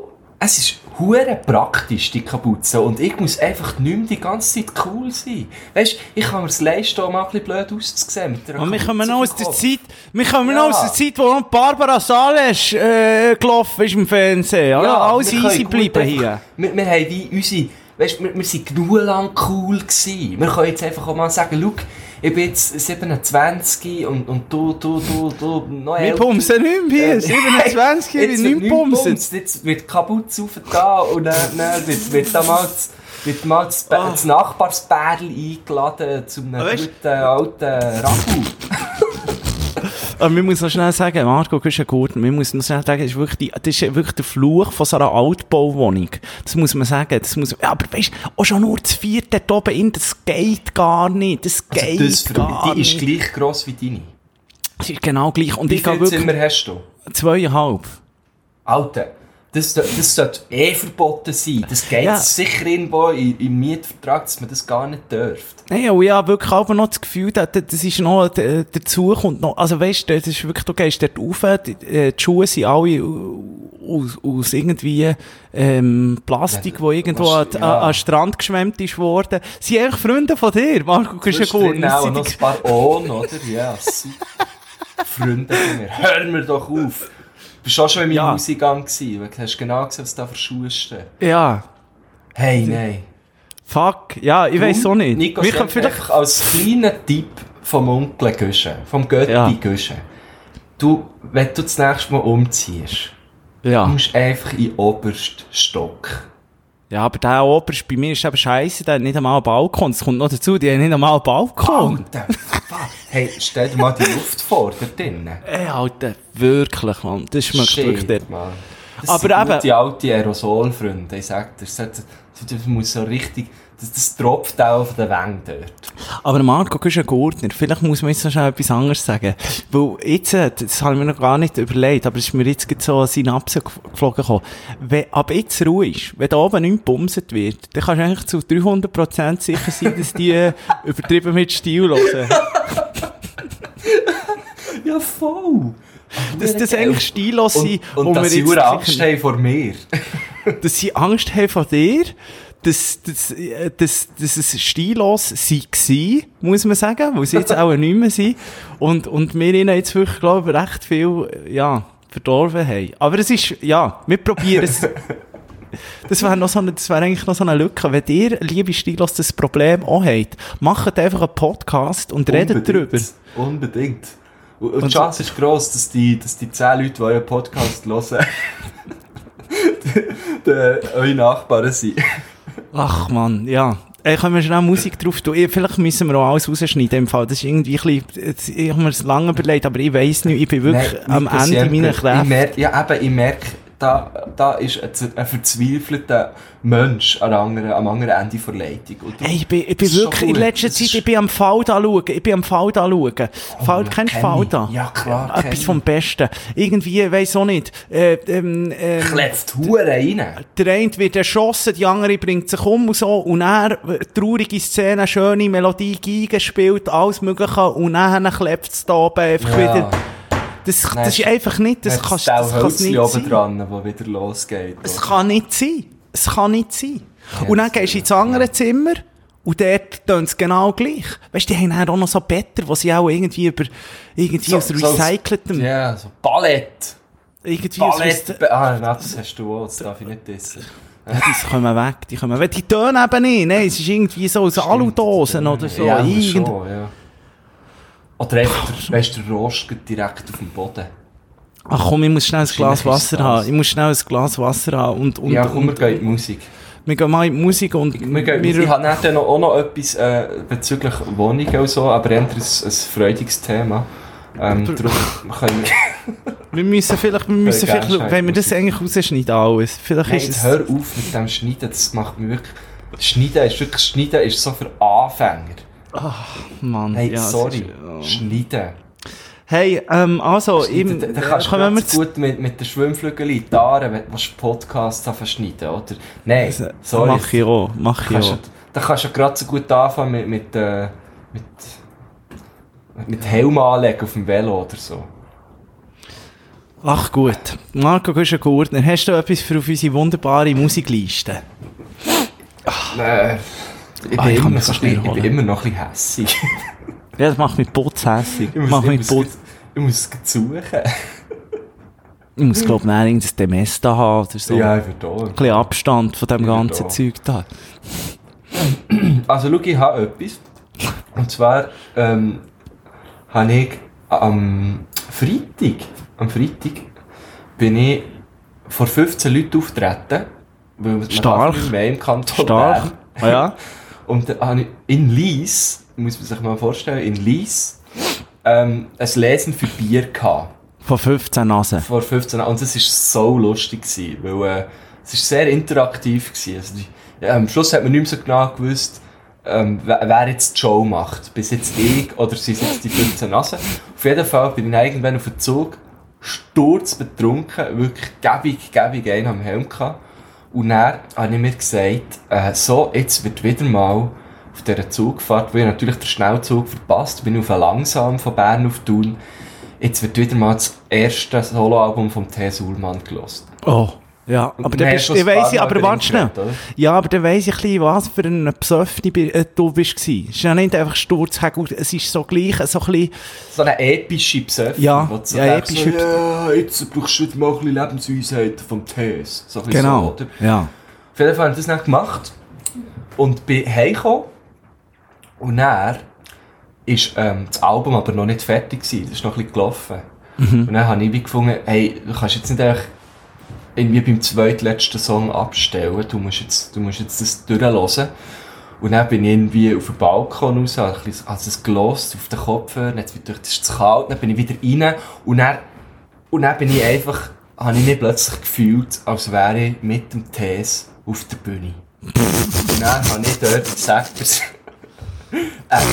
es ist hure praktisch, die Kapuze. Und ich muss einfach nicht mehr die ganze Zeit cool sein. Weißt du, ich kann mir es leisten, auch mal ein bisschen blöd auszusehen mit der Und wir kommen noch aus der. Zeit, wir kommen Ja. noch aus der Zeit, wo Barbara Sales äh, gelaufen ist im Fernsehen. Ja, alles wir easy bleiben hier. Wir, wir haben wie unsere, weißt, wir, wir sind genug lang cool gewesen. Wir können jetzt einfach auch mal sagen, schau, ich bin jetzt 27 und, und du, du, du, du, noch Wir pumsen nicht mehr, Ähm, 27, ich bin nicht bumst, Jetzt wird die Kapuze aufgetan und dann, dann wird, wird da mal das, wird mal das, Ah. das Nachbarspärl eingeladen zu einem Weisst- guten alten Ragu. Aber wir müssen noch schnell sagen, Marco, du bist ein Gurten, wir müssen noch schnell sagen, das ist wirklich, die, das ist wirklich der Fluch von so einer Altbauwohnung. Das muss man sagen, das muss, ja, aber weißt, auch schon nur das vierte dort oben in, das geht gar nicht, das geht Also das gar mich, die ist nicht. gleich gross wie deine. Das ist genau gleich. Und Wie viele Zimmer hast du? zweieinhalb. Alter, das, das sollte eh verboten sein. Das geht Ja. sicher irgendwo im, im Mietvertrag, dass man das gar nicht dürft. Nein, und ich habe wirklich aber noch das Gefühl, dass, das ist noch, dazu kommt noch, also weißt du, das ist wirklich, du gehst dort rauf, die, äh, die Schuhe sind alle aus, aus irgendwie, ähm, Plastik, Ja, wo irgendwo an, wahrscheinlich, ja. an, an Strand geschwemmt ist worden. Sie sind eigentlich Freunde von dir, Marco, gut. drin auch noch ein paar Ohn, oder? Ja, super. Freunde von mir, hör mir doch auf. Du warst auch schon in meinem Ja. Hauseingang gewesen, weil du hast genau gesehen, was da für Schuhe stehen. Ja, Hey, nein. fuck, ja, ich weiss auch nicht. Nico, können vielleicht, als kleiner Tipp vom Onkel Güsche, vom Götti Ja. Güsche. Du, wenn du das nächste Mal umziehst, du ja. musst einfach in den obersten Stock. Ja, aber der Oberst bei mir ist eben scheiße, der hat nicht einmal einen Balkon. Es kommt noch dazu, die haben nicht einmal einen Balkon. Alter. Hey, stell dir mal die Luft vor, da drinnen. Ey, Alter, wirklich, Mann. Das schmeckt wirklich dort. Shit, Mann. Das Aber sind eben- gute alte Aerosolfreunde, ich sag dir. Das, das, das muss so richtig, das, das tropft auch auf den Wängen dort. Aber Marco, du bist ein Gurtner. Vielleicht muss man jetzt noch schnell etwas anderes sagen. Weil jetzt, äh, das habe ich mir noch gar nicht überlegt, aber es ist mir jetzt so eine Synapse gef- geflogen gekommen. Wenn ab jetzt Ruhe ist, wenn da oben nicht gebumset wird, dann kannst du eigentlich zu 300% sicher sein, dass die äh, übertrieben mit Stil hören. Ja, voll. Dass das eigentlich stillos sind, Und, und wir dass sie Angst haben vor mir. dass sie Angst haben vor dir, dass, dass, dass, dass es stillos war, muss man sagen, weil sie jetzt auch nicht mehr sind. Und, und wir ihnen jetzt wirklich, glaube ich, recht viel, ja, verdorben haben. Aber es ist, ja, wir probieren es. Das wäre noch so eine, das wäre eigentlich noch so eine Lücke. Wenn ihr, liebe Stilos, das Problem auch habt, macht einfach einen Podcast und redet darüber. Unbedingt. Und, und die Chance ist gross, dass die, dass die 10 Leute, die euren Podcast hören, eure Nachbarn sind. Ach man, ja. Ey, können wir schnell Musik drauf tun? Vielleicht müssen wir auch alles rausschneiden im Fall. Das ist irgendwie ein bisschen, ich habe mir das lange überlegt, aber ich weiss nicht, ich bin wirklich am Nico Ende meiner Ich Kräfte. merke, ja, eben, ich merke, da, da ist ein, ein verzweifelter Mensch am anderen, am anderen Ende der Leitung. Und du- Ey, ich bin, ich bin wirklich, in letzter Zeit, ich bin am Falda schauen. Ich bin am Falda schauen. Falda, kennst du. Falda? Ja, klar, kenn Etwas vom Besten. Irgendwie, weiss auch nicht. Äh, ähm, ähm, Kletzt Huren rein. der eine wird erschossen, die andere bringt sich um und so. Und er, äh, traurige Szene, schöne Melodie, Geige spielt, alles Mögliche. Und dann klebt es da oben einfach Ja. wieder. Das, das ist einfach nicht, das kannst Hölzchen nicht oben dran, wo wieder losgeht. Es kann nicht sein. Es kann nicht sein. und dann gehst du ins andere Zimmer und dort tun es genau gleich. Weißt du, die haben dann auch noch so Better, die sie auch irgendwie über, irgendwie aus recyceltem, Ja, so Ballett. irgendwie aus Ballett. Ah, nein, das hast du auch, das darf ich nicht wissen. Ja, die kommen weg, die kommen weg. Die tönen eben nicht, ne? Es ist irgendwie so aus Aludosen oder so. Ja, aber Irgend- schon, ja. Oder einfach, weißt du, der Rost direkt auf dem Boden. Ach komm, ich muss schnell ein Glas Wasser haben. Ich muss schnell ein Glas Wasser haben. Und, und, ja, komm, wir und, gehen in die Musik. wir gehen mal in die Musik und Wir gehen, ich habe noch, auch noch etwas äh, bezüglich Wohnungen und so, aber eher ein, ein freudiges Thema. Ähm, darum können wir... wir müssen vielleicht, wir müssen vielleicht, wenn wir das eigentlich rausschneiden alles, vielleicht Nein, ist es... hör auf mit dem Schneiden, das macht mich wirklich... Schneiden ist wirklich, Schneiden ist so für Anfänger. Mann, Hey, ja, sorry, ist- Schneiden. Hey, ähm, also, im, da, da kannst du zu... gut mit, mit der Schwimmflügel in die Aare, wenn du Podcasts verschneiden oder? Nein, sorry. Mach ich auch, mach ich auch. du, da kannst du gerade so gut anfangen mit, mit, äh, mit, mit Helm anlegen auf dem Velo oder so. Ach gut, Marco Güschen-Gurtner, hast du etwas für auf unsere wunderbare Musikliste? Äh, ich, Ah, bin ich immer so ein bisschen, ich bin immer noch ein bisschen hässig. Ja, das macht mich. Ich muss, Macht ich muss, putz... ich muss es suchen. Ich muss, glaub ich, irgendein Demesta haben oder so. Ja, Ein ich würde auch. bisschen Abstand von dem ganzen da. Zeug da. Also schau, ich habe etwas. Und zwar ähm, habe ich am Freitag, am Freitag bin ich vor 15 Leuten auftreten. Weil Stark. mehr im Kanton Stark. Bern. Ah, ja? Und dann habe ich in Lies, muss man sich mal vorstellen, in Lies, ähm, ein Lesen für Bier gehabt. Von 15 Nasen. Vor 15 Jahren. Und es war so lustig, gewesen, weil äh, es ist sehr interaktiv war. Also ja, am Schluss hat man nicht mehr so genau gewusst, ähm, wer, jetzt die Show macht. Bis jetzt ich oder sind jetzt die 15 Nasen. Auf jeden Fall bin ich irgendwann auf den Zug sturzbetrunken, wirklich gäbig, gäbig einen am Helm gehabt. Und dann habe ich mir gesagt, äh, so, jetzt wird wieder mal auf dieser Zugfahrt, wo ich natürlich den Schnellzug verpasst, bin auf einen langsam von Bern auf Thun. Jetzt wird wieder mal das erste Soloalbum von T. Sulman gelost. Oh. Ja, aber dann bist, ein weiss ich, aber warte schnell. Ja, aber dann weiss ich ein bisschen, was für ein Psöffni äh, du bist gsi. Es ist ja nicht einfach Sturz, es ist so gleich, so ein bisschen, So eine epische Pseudo. Ja, so ja, epische so, ja, jetzt brauchst du mal ein bisschen Lebensweisheit vom Tees. So genau, so, ja. Auf jeden Fall habe ich das dann gemacht und bin heimgekommen und dann ist ähm, das Album aber noch nicht fertig gewesen, das ist noch ein bisschen gelaufen. Und dann habe ich gefunden, hey, du kannst jetzt nicht einfach irgendwie beim zweitletzten Song abstellen, du musst jetzt, du musst jetzt das durchhören. Und dann bin ich irgendwie auf den Balkon raus, habe es gelost auf den Kopfhörer, dann jetzt wieder, das ist zu kalt, dann bin ich wieder rein und dann, und dann bin ich einfach, habe ich mich plötzlich gefühlt, als wäre ich mit dem Tees auf der Bühne. und dann habe ich dort gesagt, ein,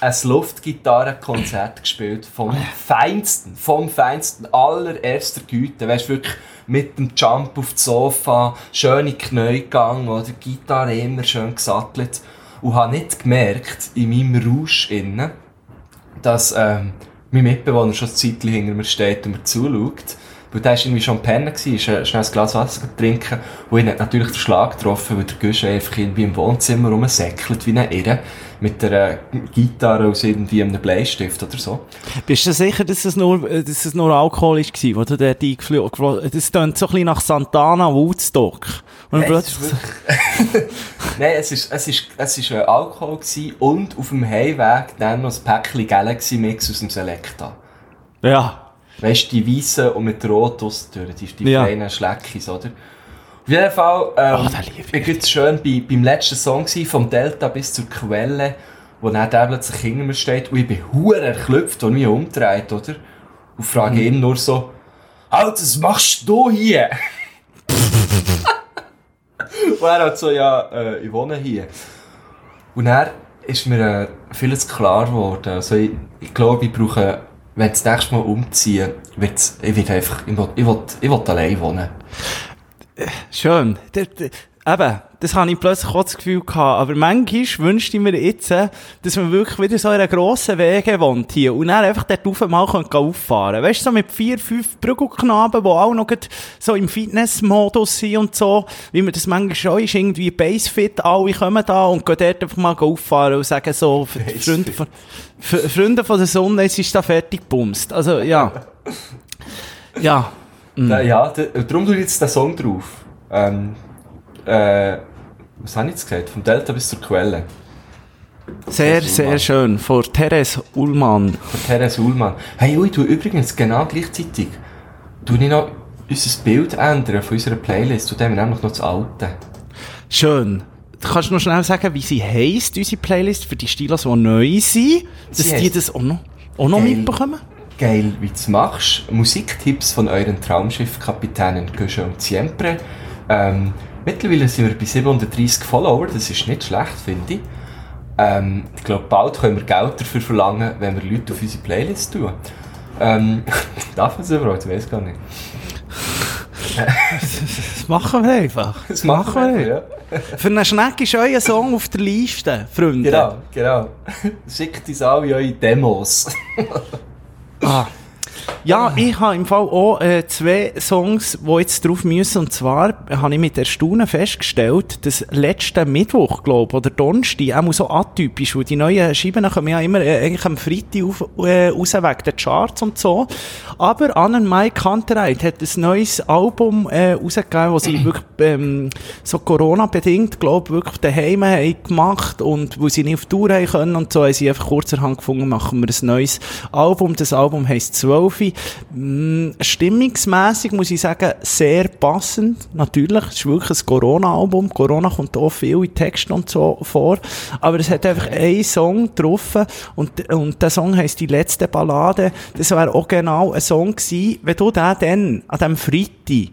ein Luftgitarrenkonzert gespielt vom feinsten, vom feinsten, allererster Güte. Weißt wirklich mit dem Jump auf das Sofa, schöne Knie gegangen, oder Gitarre immer schön gesattelt. Und habe nicht gemerkt, in meinem Rausch innen, dass ähm, mein Mitbewohner schon ein Zeitchen hinter mir steht und mir zuschaut. Weil der war irgendwie schon Pennen, ist schnell ein Glas Wasser trinken. Und ihn hat natürlich der Schlag getroffen, weil der Gusch einfach irgendwie im Wohnzimmer rumsäckelt wie eine Irre. Mit der Gitarre aus irgendwie einem Bleistift oder so. Bist du sicher, dass es nur, dass es nur Alkohol ist, gewesen, wo du dort eingeflogen hast? Das klingt so ein bisschen nach Santana Woodstock. Nein, es ist Nein, es ist, es ist, es ist äh, Alkohol gewesen und auf dem Heimweg dann noch ein Päckchen Galaxy Mix aus dem Selecta. ja. Weißt du, die weißen und mit rot aussen durch, die, die Ja. kleinen Schleckis, oder? Auf jeden Fall, ähm, Oh, ich. jetzt schön bei, beim letzten Song gewesen, vom Delta bis zur Quelle, wo dann der plötzlich hinter mir steht und ich bin hure erklüpft und mich umdreht, oder? Und frage ihn nur so, Alter, was machst du hier? und er hat so, ja, äh, ich wohne hier. Und dann ist mir äh, vieles klar geworden. Also ich, ich glaube, ich brauche, wenn ich das nächste Mal umziehe, wird's, ich will einfach, ich will, ich will, ich will allein wohnen. Schön. Eben, das habe ich plötzlich auch das Gefühl gehabt. Aber manchmal wünschte ich mir jetzt, dass man wirklich wieder so in einer grossen Wege wohnt hier und dann einfach dort rauf mal auffahren kann. Weißt du, so mit vier, fünf Brüggelknaben, die auch noch so im Fitnessmodus sind und so, wie man das manchmal schon ist, irgendwie Basefit, alle kommen da und gehen dort einfach mal auffahren und sagen so, für die Freunde von, für Freunde von der Sonne, es ist da fertig gebumst. Also, ja. Ja. Da- Ja, d- darum tue ich jetzt den Song drauf. Ähm, äh, was habe ich jetzt gesagt? Vom Delta bis zur Quelle. Sehr, sehr schön. Von Therese Ullmann. Von Therese Ullmann. Hey, ui, du übrigens genau gleichzeitig. Du nicht noch unser Bild ändern von unserer Playlist. Du wir nämlich noch das alte. Schön. Du kannst noch schnell sagen, wie sie heisst, unsere Playlist, für die Stilos, die neu sind, dass Sie die das auch noch, auch noch Geil. mitbekommen? Geil, wie du es machst. Musiktipps von euren Traumschiffkapitänen Gujo und Siempre. Ähm, mittlerweile sind wir bei 730 Follower, das ist nicht schlecht, finde ich. Ähm, ich glaube, bald können wir Geld dafür verlangen, wenn wir Leute auf unsere Playlist tun. Ähm, darf man es überhaupt? Ich weiß gar nicht. Das machen wir einfach. Das machen wir, ja. Für einen Schneck ist euer Song auf der Liste, Freunde. Genau, genau. Schickt uns alle eure Demos. Ah. Ja, ich habe im Fall auch äh, zwei Songs, die jetzt drauf müssen. Und zwar habe ich mit Erstaunen festgestellt, dass letzten Mittwoch, glaube oder Donnerstag, auch so atypisch, weil die neuen Scheiben kommen ja immer äh, eigentlich am Freitag auf, äh, raus wegen den Charts und so. Aber Anne Mai Kantereit hat ein neues Album äh, rausgegeben, das sie wirklich ähm, so Corona-bedingt, glaube wirklich daheim haben gemacht und wo sie nicht auf Tour haben können und so, haben sie einfach kurzerhand gefunden, machen wir ein neues Album. Das Album heisst «Zwölfi». Mm, Stimmungsmässig muss ich sagen, sehr passend. Natürlich, es ist wirklich ein Corona-Album. Corona kommt auch viel in Texten und so vor. Aber es hat einfach einen Song getroffen und, und der Song heisst «Die letzte Ballade». Das wäre auch genau ein Song gewesen, wenn du den dann an diesem Freitag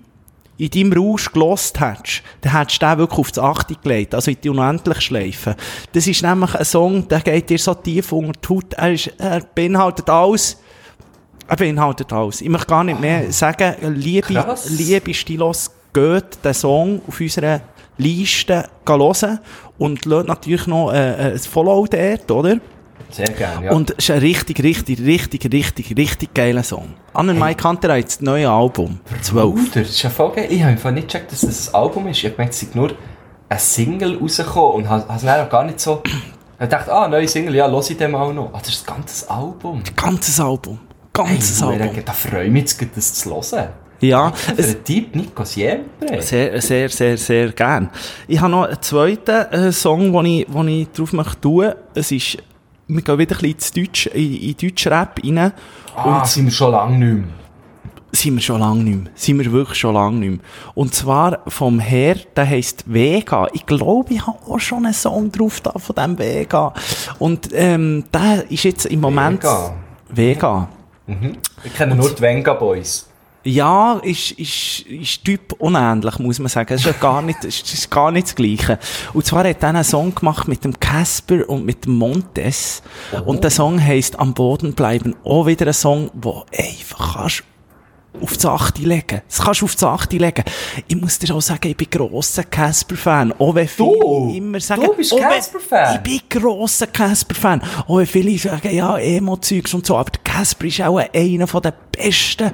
in deinem Rausch gelost hättest, dann hättest du den wirklich auf das Achte gelegt, also in die Unendlichschleife. Das ist nämlich ein Song, der geht dir so tief unter die Haut, er, ist, er beinhaltet alles, er beinhaltet alles. Ich möchte gar nicht mehr sagen, liebe, Krass. liebe Stilos, geht den Song auf unserer Liste hören und lasst natürlich noch äh, ein Follow dort, oder? Sehr gerne, ja. Und es ist ein richtig, richtig, richtig, richtig, richtig geiler Song. Anne Mai Kantereit, das neue Album. 12. Bruder, das ist ja voll geil. Ich habe einfach nicht gecheckt, dass das ein Album ist. Ich habe gemeint, es sei nur ein Single rausgekommen und habe es dann auch gar nicht so... Ich dachte, ah, neue Single, ja, höre ich dem auch noch. Ah, das ist ein ganzes Album. Ganzes Album. Ganzes Hey, Album. Da freue ich mich jetzt, das zu hören. Ja, Für einen Typ, Nico Siempre. sehr, sehr, sehr, sehr gern. Ich habe noch einen zweiten äh, Song, den ich, den ich drauf möchte tun. Es ist, wir gehen wieder ein bisschen ins Deutsch, in, in Deutschrap rein. Ah, sind wir schon lange nicht mehr. sind wir schon lange nicht mehr. Sind wir wirklich schon lange nicht mehr. Und zwar vom Herr, der heisst Vega. Ich glaube, ich habe auch schon einen Song drauf da von dem Vega. Und ähm, der ist jetzt im Moment... Vega. Vega. Mhm. Ich kenne nur die Venga Boys. Ja, ist, ist, ist Typ unähnlich, muss man sagen. Es ist ja gar nicht, ist, ist gar nicht das Gleiche. Und zwar hat er einen Song gemacht mit dem Casper und mit dem Montes. Und der Song heisst Am Boden bleiben. Auch wieder ein Song, wo einfach kannst auf die Achte legen. Das kannst du auf die Achte legen. Ich muss dir auch sagen, ich bin grosser Casper-Fan. Auch wenn viele Du? immer sagen, Du bist Casper-Fan? Ich bin grosser Casper-Fan. Auch wenn viele sagen, ja, Emo-Zeugs und so. Aber der Casper ist auch einer von den besten,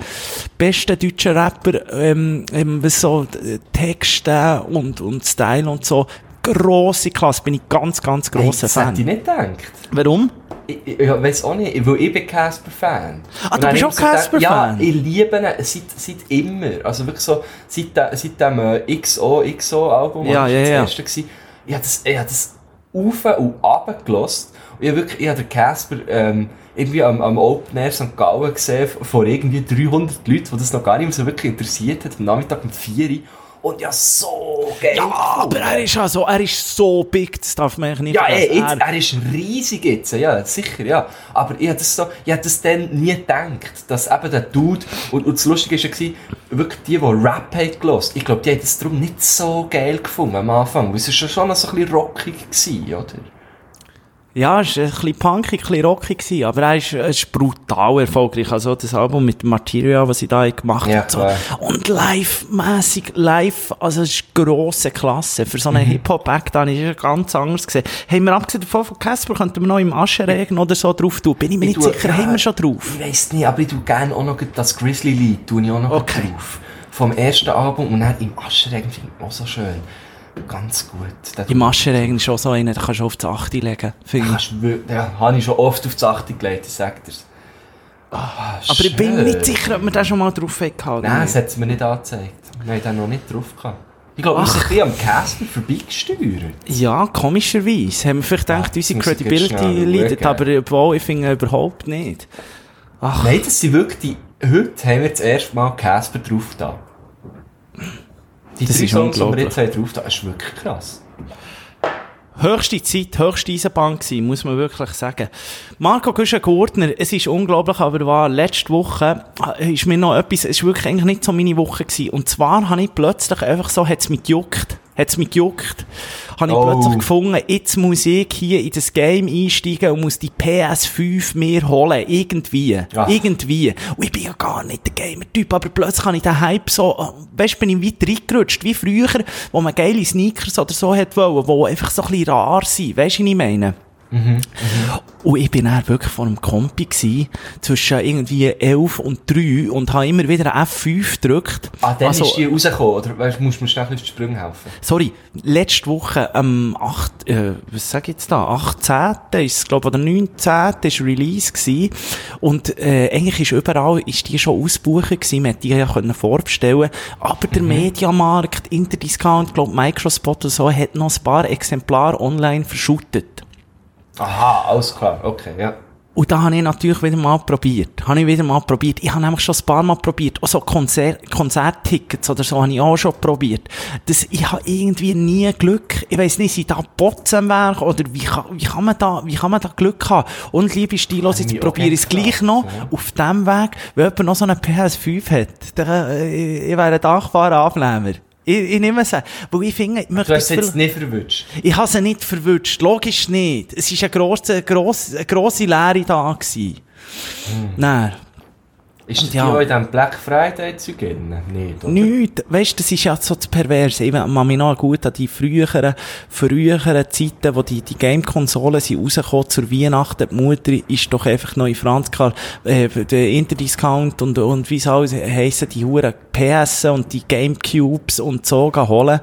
besten deutschen Rapper, ähm, ähm, was so äh, Texte und, und Style und so. Grosse Klasse. Bin ich ganz, ganz Hey, grosser das hätte ich Fan. nicht gedacht. Warum? Ich, ich, ich weiß auch nicht, weil ich bin Casper-Fan. Ah, du bist auch Casper-Fan? Ja, ich liebe ihn seit, seit immer. Also wirklich so, seit, de- seit dem äh, XO, XO-Album, Ja, das ja, das ja. erste gewesen. Ich habe das, ich hab das auf und runter gelost. Und ich habe wirklich, ich habe den Casper, ähm, irgendwie am, am Open Air St. Gallen gesehen, vor irgendwie 300 Leuten, die das noch gar nicht so wirklich interessiert hat, am Nachmittag um 4 Uhr. Und ja so geil Ja, aber er ist ja so, er ist so big, das darf man nicht Ja, ey, jetzt, er ist riesig jetzt, ja, sicher, ja. Aber ich hätte das, so, ich das dann nie gedacht, dass eben der Dude, und, und das Lustige war ja, wirklich die, die Rap haben gehört, ich glaube, die haben das darum nicht so geil gefunden am Anfang, weil es schon noch so ein bisschen rockig gewesen, oder? Ja, es war ein bisschen punkig, ein bisschen rockig, gewesen, aber er ist, er ist brutal erfolgreich. Also das Album mit Material, was ich da gemacht Ja, habe. So. klar. Und live-mässig, live, also es ist grosse Klasse. Für so einen Hip-Hop-Act habe ich es ganz anders gesehen. Haben wir abgesehen davon von Casper, könnten wir noch im Ascheregen oder so drauf tun? Bin ich mir Ich nicht tue- sicher, ja, haben wir schon drauf? Ich weiss nicht, aber ich tue gerne auch noch das Grizzly-Lied, tue ich auch noch Okay. drauf. Vom ersten Album und dann im Ascheregen finde ich auch so schön. Ganz gut. Da Im Ascheregen ist schon so einen, da kannst du auf die Achte legen. Kannst ja, habe ich schon oft auf die Achte gelegt, ich sag dir's. Ah, Aber ich bin nicht sicher, ob wir den schon mal drauf hatten. Nein, das hat es mir nicht angezeigt. Wir haben den noch nicht drauf gehabt. Ich glaube, wir sind am Casper vorbeigesteuert. Ja, komischerweise. Haben wir vielleicht gedacht, Ah, unsere Credibility leidet, schauen. aber obwohl, ich finde überhaupt nicht. Nein, das sind wirklich die... Heute haben wir das erste Mal Casper drauf da. Die Das drei ist Songs, die wir jetzt haben drauf da, ist wirklich krass. Höchste Zeit, höchste Eisenbahn gewesen, muss man wirklich sagen. Marco Güschen-Gurtner, es ist unglaublich, aber war letzte Woche, äh, ist mir noch etwas, es ist wirklich eigentlich nicht so meine Woche gewesen. Und zwar habe ich plötzlich einfach so, hat's mich gejuckt, hat's mich gejuckt, habe ich Oh. plötzlich gefunden, jetzt muss ich hier in das Game einsteigen und muss die PS5 mir holen, irgendwie, Ja. irgendwie. Und ich bin ja gar nicht der Gamer-Typ, aber plötzlich habe ich den Hype so, äh, weißt, bin ich weiter reingerutscht, wie früher, wo man geile Sneakers oder so hat wollen, die einfach so ein bisschen rar sind, weißt du, was ich meine? Und ich bin dann wirklich vor einem Kompi gsi, zwischen irgendwie 11 und 3 und habe immer wieder F5 gedrückt. Ah, dann Also, ist die rausgekommen, oder weißt, musst du mir schnell auf die Sprünge helfen? Sorry, letzte Woche am 8, äh, was sag ich jetzt da, 18. ist es, glaube oder 19. ist Release gsi und äh, eigentlich ist überall, ist die schon ausbuchen gsi, man hätte die ja können vorbestellen, aber der Mediamarkt, Interdiscount, glaube Microspot oder so, hat noch ein paar Exemplare online verschüttet. Aha, alles klar, okay, ja. Und da habe ich natürlich wieder mal probiert. Habe ich wieder mal probiert. Ich habe nämlich schon ein paar Mal probiert. Auch so Konzert, Konzerttickets oder so habe ich auch schon probiert. Das, ich habe irgendwie nie Glück. Ich weiss nicht, sind da Bots am Werk oder wie kann, wie kann man da, wie kann man da Glück haben? Und liebe Stilos, jetzt probiere ich es gleich noch ja. auf dem Weg, wenn jemand noch so eine PS5 hat. Dann, äh, ich wäre ein dankbarer Abnehmer. Ich, ich nehme es. Weil ich finde, ich möchte Du hast das es jetzt nicht verwünscht. ich habe sie nicht verwünscht. Logisch nicht. Es war eine grosse, grosse, eine grosse Leere da. Gewesen. Nein. Ist die Ja. auch in diesem Black Friday zu gehen? Nicht, oder? Nichts. Weißt du, das ist ja so das Perverse. Ich kann mich noch gut an die früheren, früheren Zeiten, wo die, die Game-Konsolen sind rausgekommen zur Weihnachten. Die Mutter ist doch einfach noch in Franz äh, der Interdiscount und, und wie es heissen, die Huren PS und die Gamecubes und so holen.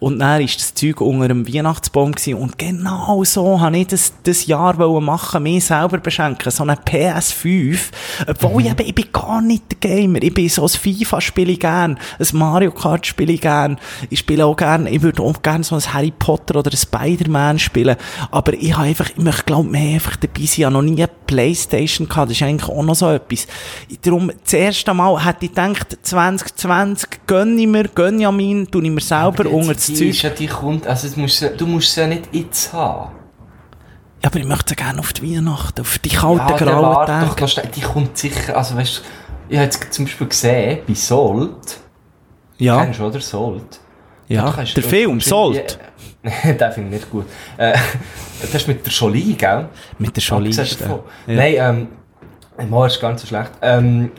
Und dann ist das Zeug unter dem Weihnachtsbaum gewesen. Und genau so habe ich das, das Jahr machen, mir selber beschenken. So eine PS5. Obwohl ich eben, ich bin gar nicht der Gamer. Ich bin so ein FIFA spiele ich gern. Ein Mario Kart spiele ich gern. Ich spiele auch gern, ich würde auch gern so ein Harry Potter oder ein Spider-Man spielen. Aber ich habe einfach, ich möchte glaube mehr einfach dabei sein. Ich habe noch nie eine Playstation gehabt. Das ist eigentlich auch noch so etwas. Darum, das erste Mal hätte ich gedacht, 2020 gönne ich mir, mir, tue ich mir selber unter das Zeug. ja die kommt, also das musst, du- du musst sie ja nicht jetzt haben. Ja, aber ich möchte sie gerne auf die Weihnachten, auf die kalten, Ja, grauen doch Tage. schnell, die kommt sicher, also weißt du, ich habe jetzt zum Beispiel gesehen, bei Sold, Ja, kennst du oder Sold? ja. Der du- Film, Sold. irgendwie- den finde ich nicht gut. Äh, das ist mit der Jolie, gell? Mit der Jolie. Ja. Nein, ähm, mal ist gar nicht so schlecht. Ähm,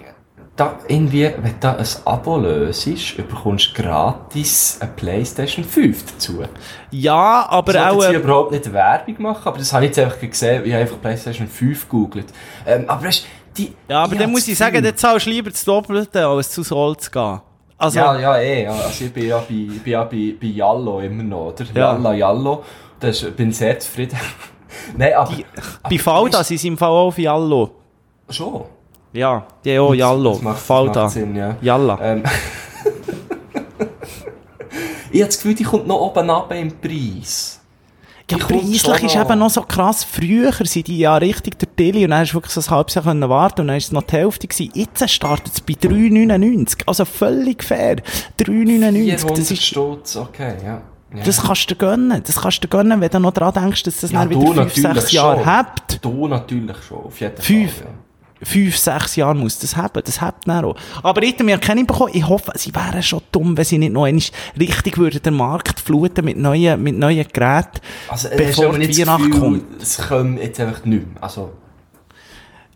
da irgendwie, wenn du da ein Abo löst, bekommst du gratis eine Playstation 5 dazu. Ja, aber Ich auch... jetzt Äh, überhaupt nicht Werbung machen, aber das habe ich jetzt einfach gesehen, ich habe einfach Playstation 5 gegoogelt. Ähm, aber weißt, die... ja, aber ich dann muss das ich sagen, dann zahlst du lieber das Doppelte, als zu Soll zu gehen. Also, Ja, ja, eh. ja. Also ich bin ja bei, bin ja bei, bei Jallo immer noch, oder? Ja. Jalla, Jallo. Da ist- bin ich sehr zufrieden. Nein, aber... bei Falda sind sie im Fall auch auf Jallo. Schon. Ja, auch Jallo. Das macht, das macht Sinn, ja. Jalla. Ähm, ich habe das Gefühl, die kommt noch oben ab im Preis. Ja, preislich ist noch. eben noch so krass. Früher sind die ja richtig der Tilly und dann hast du wirklich so ein halbes Jahr können warten und dann ist es noch die Hälfte gewesen. Jetzt startet es bei 3,99. Also völlig fair. 3,99. 400 Das ist, Stutz, okay, ja. ja. das kannst du dir gönnen. Das kannst du dir gönnen, wenn du noch dran denkst, dass das ja, dann du wieder 5, natürlich 6 Jahre schon. hebt. Du natürlich schon, auf jeden Fünf. Fall. Ja. Fünf, sechs Jahre muss das haben. Das hat dann auch. Aber ich habe mir keine bekommen. Ich hoffe, sie wären schon dumm, wenn sie nicht noch einmal richtig würden den Markt fluten mit neuen, mit neuen Geräten. Also, Bevor du aber die nicht das Weihnacht Gefühl, kommt. es kommt jetzt einfach nicht mehr. Also,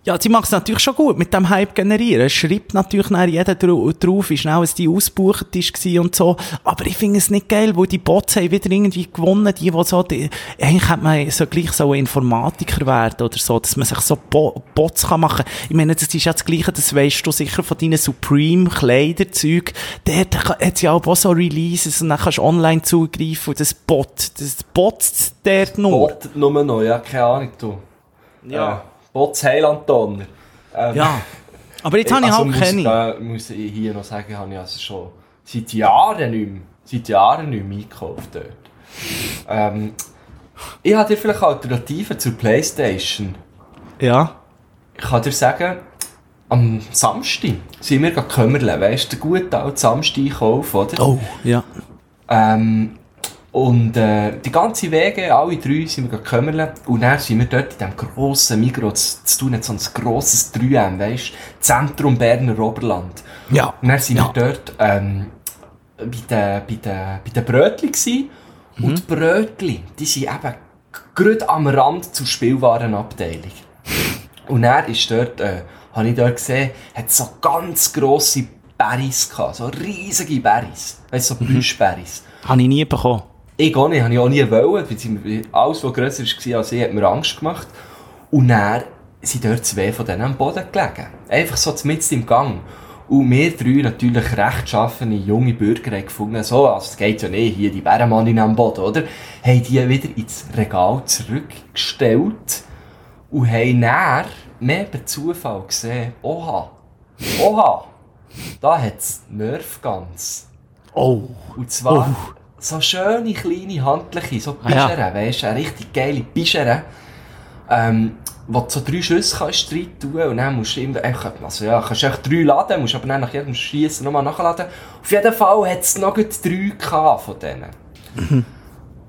Ja, sie macht es natürlich schon gut mit dem Hype generieren. Es schreibt natürlich dann jeder dra- drauf, wie schnell es die ausgebucht ist und so. Aber ich finde es nicht geil, wo die Bots haben wieder irgendwie gewonnen, die, die so, die, eigentlich hätte man so gleich so ein Informatiker werden oder so, dass man sich so Bo Bots kann machen. Ich meine, das ist ja das Gleiche, das weisst du sicher von deinen Supreme Kleiderzeug. Dort hat ja auch so Releases und dann kannst du online zugreifen und das Bot, das botzt dort nur. Bot nur noch, ja, keine Ahnung, du. Ja. Äh, Bots Heilandtonner. Ähm, Ja. Aber jetzt habe ich also halt muss, keine. da, muss ich hier noch sagen, habe ich also schon seit Jahren nicht mehr, seit Jahren nicht mehr eingekauft dort. Ähm, ich habe dir vielleicht Alternativen zur Playstation. Ja. Ich kann dir sagen, am Samstag sind wir gekümmerle, weißt du, der gute alte Samstag-Einkauf, oder? Oh, ja. Ähm, und äh, die ganze Wege, alle drei, sind wir gekümmert. Und dann sind wir dort in diesem grossen Migros zu tun, hat so ein grosses 3M, weisst Zentrum Berner Oberland. Ja. Und dann sind Ja. wir dort ähm, bei den, bei den, bei den Brötchen gsi. Mhm. Und die Brötchen, die sind eben gerade am Rand zur Spielwarenabteilung. Und er ist dort, äh, habe ich dort gesehen, hat so ganz grosse Berries gehabt, so riesige Berries. Weißt du, so Plüschberries. Habe ich nie bekommen. Ich auch nicht, habe ich auch nie wollen. weil Alles, was grösser war als ich, hat mir Angst gemacht. Und dann sind dort zwei von denen am Boden gelegen. Einfach so mitten im Gang. Und wir drei natürlich rechtschaffene junge Bürger haben gefunden, so, also es geht ja nicht, hier die Bärenmannin am Boden, oder? Haben die wieder ins Regal zurückgestellt und haben dann mehr per Zufall gesehen, oha, oha, da hat es Nerfguns. Oh. Und zwar Oh. So schöne, kleine, handliche, so Ah, ja. Weisst du, eine richtig geile Bischere, ähm, wo du so drei Schüsse kannst rein tun und dann musst du immer, einfach, also ja, kannst du echt drei laden, musst aber dann nach jedem Schießen nochmal nachladen. Auf jeden Fall hat es noch gut drei gehabt von denen. Mhm.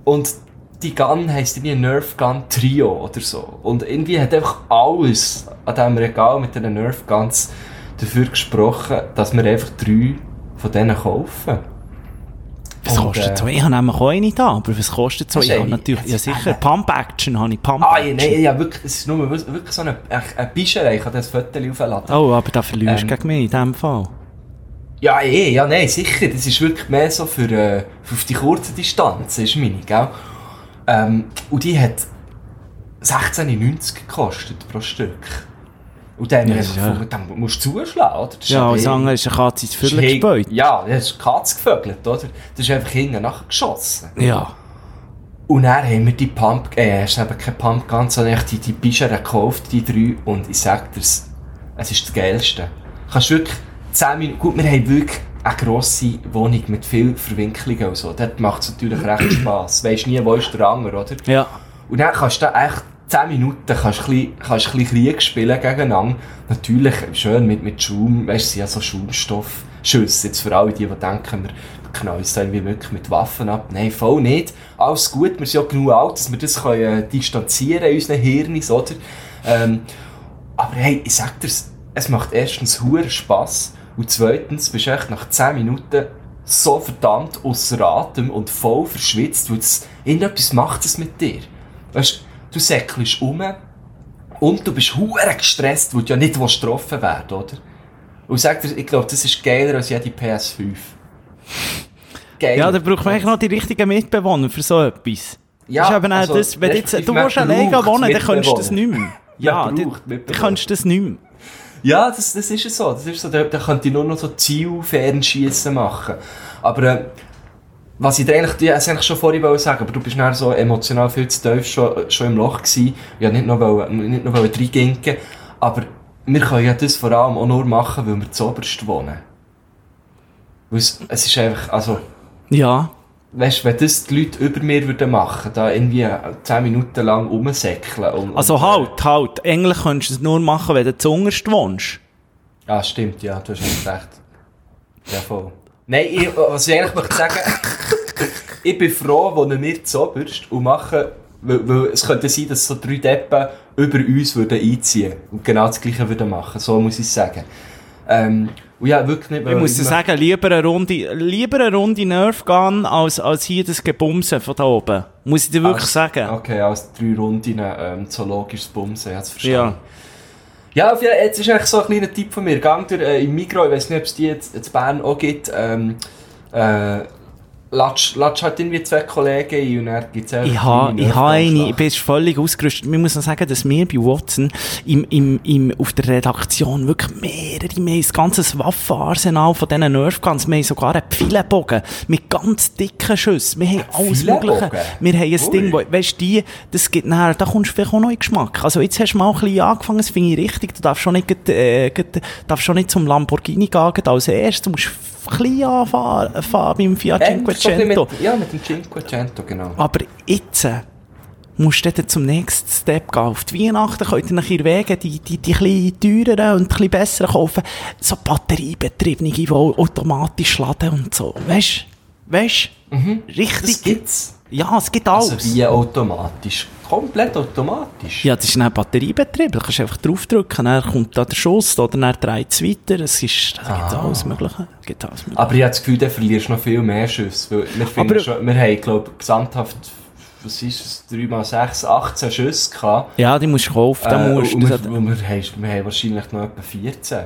Und die Gun heisst irgendwie Nerf Gun Trio oder so. Und irgendwie hat einfach alles an diesem Regal mit diesen Nerf Guns dafür gesprochen, dass wir einfach drei von denen kaufen. Was Und, kostet äh, so? Ich habe nämlich auch eine da, aber was kostet so? Ich habe natürlich, ja sicher, Pump Action habe ich, Pump Ah, ja, nein, ja, wirklich, es ist nur wirklich so eine, eine, Bischerei, ich kann das Foto aufladen. Oh, aber da verlierst du Ähm, gegen mich in dem Fall. Ja, eh, ja, nein, sicher, das ist wirklich mehr so für, äh, für auf die kurze Distanz, ist meine, gell? Ähm, und die hat 16,90 gekostet pro Stück. Und dann haben wir Ja, gefunden, dann musst du zuschlagen, oder? Das Ja, als eh- andere ist eine Katze ins Viertel hin- gespäut. Ja, das ist Katz gevögelt, oder? Das ist einfach hinten nachher geschossen. Ja. Und dann haben wir die Pump, äh, ist eben kein Pump Gun, sondern die, die Bischere gekauft, die drei, und ich sag dir's, es ist das Geilste. Du kannst wirklich 10 Minuten, gut, wir haben wirklich eine grosse Wohnung mit viel Verwinklungen und so, dort macht es natürlich recht Spass. Weisst nie, wo ist der Anger, oder? Ja. Und dann kannst du da echt 10 Minuten kannst du ein bisschen, Krieg spielen gegeneinander. Natürlich schön mit, mit Schaum, weißt du, sind ja so Schaumstoffschüsse. Jetzt für alle die, die denken, wir knallen uns irgendwie wirklich mit Waffen ab. Nein, voll nicht. Alles gut, wir sind ja genug alt, dass wir das können, äh, distanzieren in unseren Hirnen, oder? Ähm, aber hey, ich sag dir's, es macht erstens hure Spass und zweitens bist du echt nach 10 Minuten so verdammt außer Atem und voll verschwitzt, weil es irgendetwas macht es mit dir. Weißt du, säckelst um und du bist hure gestresst, weil du ja nicht getroffen werden oder? Und ich sag dir, ich glaube, das ist geiler als jede PS5. Geil. Ja, da braucht man eigentlich noch die richtigen Mitbewohner für so etwas. Ja, das ist eben also, das, wenn du jetzt, du man alleine wohnen, dann kannst du das nicht mehr. Ja, dann, kannst du das nicht mehr. Ja, das, das ist es so. Das ist so, da, da könnte ich nur noch so Zielfernschiessen machen. Aber äh, was ich dir eigentlich, ja, das eigentlich schon vorhin wollte sagen, aber du bist dann so emotional viel zu tief schon, schon im Loch gewesen. Ja, nicht nur, weil, nicht nur weil reinginken. Aber wir können ja das vor allem auch nur machen, weil wir zu oberst wohnen. Weil es, es ist einfach, also, Ja. weißt, wenn das die Leute über mir würden machen, da irgendwie 10 Minuten lang rumsäckeln und, Also und, halt, halt. Eigentlich könntest du es nur machen, wenn du zuunterst wohnst. Äh, ah, stimmt, ja, du hast recht. Ja, voll. Nein, ich, was ich eigentlich möchte sagen, ich bin froh, wo ihr mir zoberst und machen, weil, weil es könnte sein, dass so drei Deppen über uns würden einziehen und genau das Gleiche würden machen, so muss ich sagen. Ähm, ja, wirklich nicht, Ich muss dir sagen, lieber eine Runde, lieber eine Runde Nerf gehen, als, als hier das Gebumsen von da oben. Muss ich dir wirklich als, sagen. Okay, als drei Runden ähm, zoologisches Bumsen, ich hab's Ja. verstanden. Ja, auf jeden Fall, jetzt ist eigentlich so ein kleiner Tipp von mir. Gang durch, äh, im Migros, ich weiß nicht, ob es die jetzt in Bern auch gibt, ähm, äh, latsch, latsch halt irgendwie zwei Kollegen ein und dann gibt's einfach Ich habe ich ha eine, ich Nervenanschlag. bin völlig ausgerüstet. Man muss noch sagen, dass wir bei Watson im, im, im, auf der Redaktion wirklich mehrere, wir haben ein ganzes Waffenarsenal von diesen Nerfguns. Wir haben sogar einen Pfeilenbogen mit ganz dicken Schüssen. Wir haben alles? Mögliche. Wir haben ein Ui. Ding, wo, weißt du, die, das gibt nachher, da kommst du vielleicht auch noch in Geschmack. Also jetzt hast du mal ein bisschen angefangen, das finde ich richtig. Du darfst schon nicht, äh, darfst schon nicht zum Lamborghini gehen als erstes. Du musst ein bisschen anfahren, fahren beim Fiat bisschen Cinquecento. Mit, ja, mit dem Cinquecento, genau. Aber jetzt äh, musst du dann zum nächsten Step gehen. Auf die Weihnachten könnt ihr nach ihr Wege die, die, die ein teureren und ein bisschen besseren kaufen. So batteriebetriebene, die automatisch laden und so. Weißt du? Weißt du? Das Richtig. gibt's. Ja, es gibt alles. Also wie automatisch. Komplett automatisch. ja, das ist ein Batteriebetrieb. Da kannst du einfach draufdrücken, dann kommt da der Schuss oder dann dreht es weiter. Es ist, da gibt Ah. alles Mögliche. Gibt alles Mögliche. Aber ich habe das Gefühl, dann verlierst du noch viel mehr Schüsse. Weil wir, finden Aber- schon, wir haben, glaube ich, gesamthaft, was ist es, 3 mal 6, 18 Schüsse gehabt. Ja, die musst du kaufen. Da Äh, musst, und das wir, und wir, haben, wir haben wahrscheinlich noch etwa 14.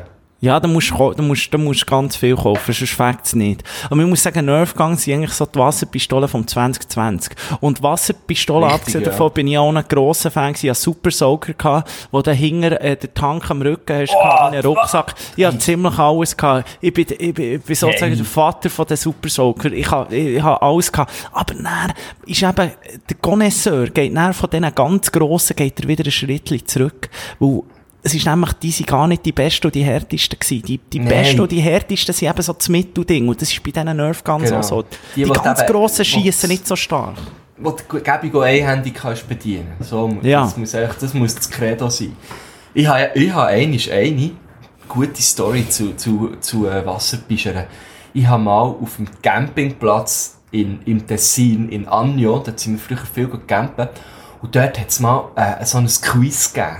Ja, da musst du, musst, da musst ganz viel kaufen, sonst fängt es nicht. Aber man muss sagen, Nerfgang sind eigentlich so die Wasserpistolen vom 2020. Und Wasserpistolen, Richtig, abgesehen ja. davon, bin ich auch ein grosser Fan gewesen. Ich hatte Super Soaker, gehabt, wo du hinter äh, den Tank am Rücken hast, oh, in einem Rucksack. Ich hatte ziemlich alles gehabt. Ich bin, ich bin, ich bin sozusagen Hey. der Vater von den Super Soaker. Ich habe, ich, ich habe alles gehabt. Aber dann ist eben, der Connoisseur geht dann von diesen ganz grossen, geht er wieder ein Schrittchen zurück. Weil, es ist nämlich, die sind gar nicht die besten und die härtesten gewesen. Die, die Nein. besten und die härtesten sind eben so das Mittelding. Und das ist bei diesen Nerfguns Genau. auch so. Die, Die, ganz eben- grossen schießen nicht so stark. Wo du auch einhändig kannst bedienen. So, Ja. das, muss eigentlich, das muss das Credo sein. Ich habe, ich habe einmal eine gute Story zu, zu, zu äh, Wasserpischern. Ich habe mal auf dem Campingplatz in, im Tessin, in Agno, da sind wir früher viel gecampen, und dort hat es mal äh, so ein Quiz gegeben.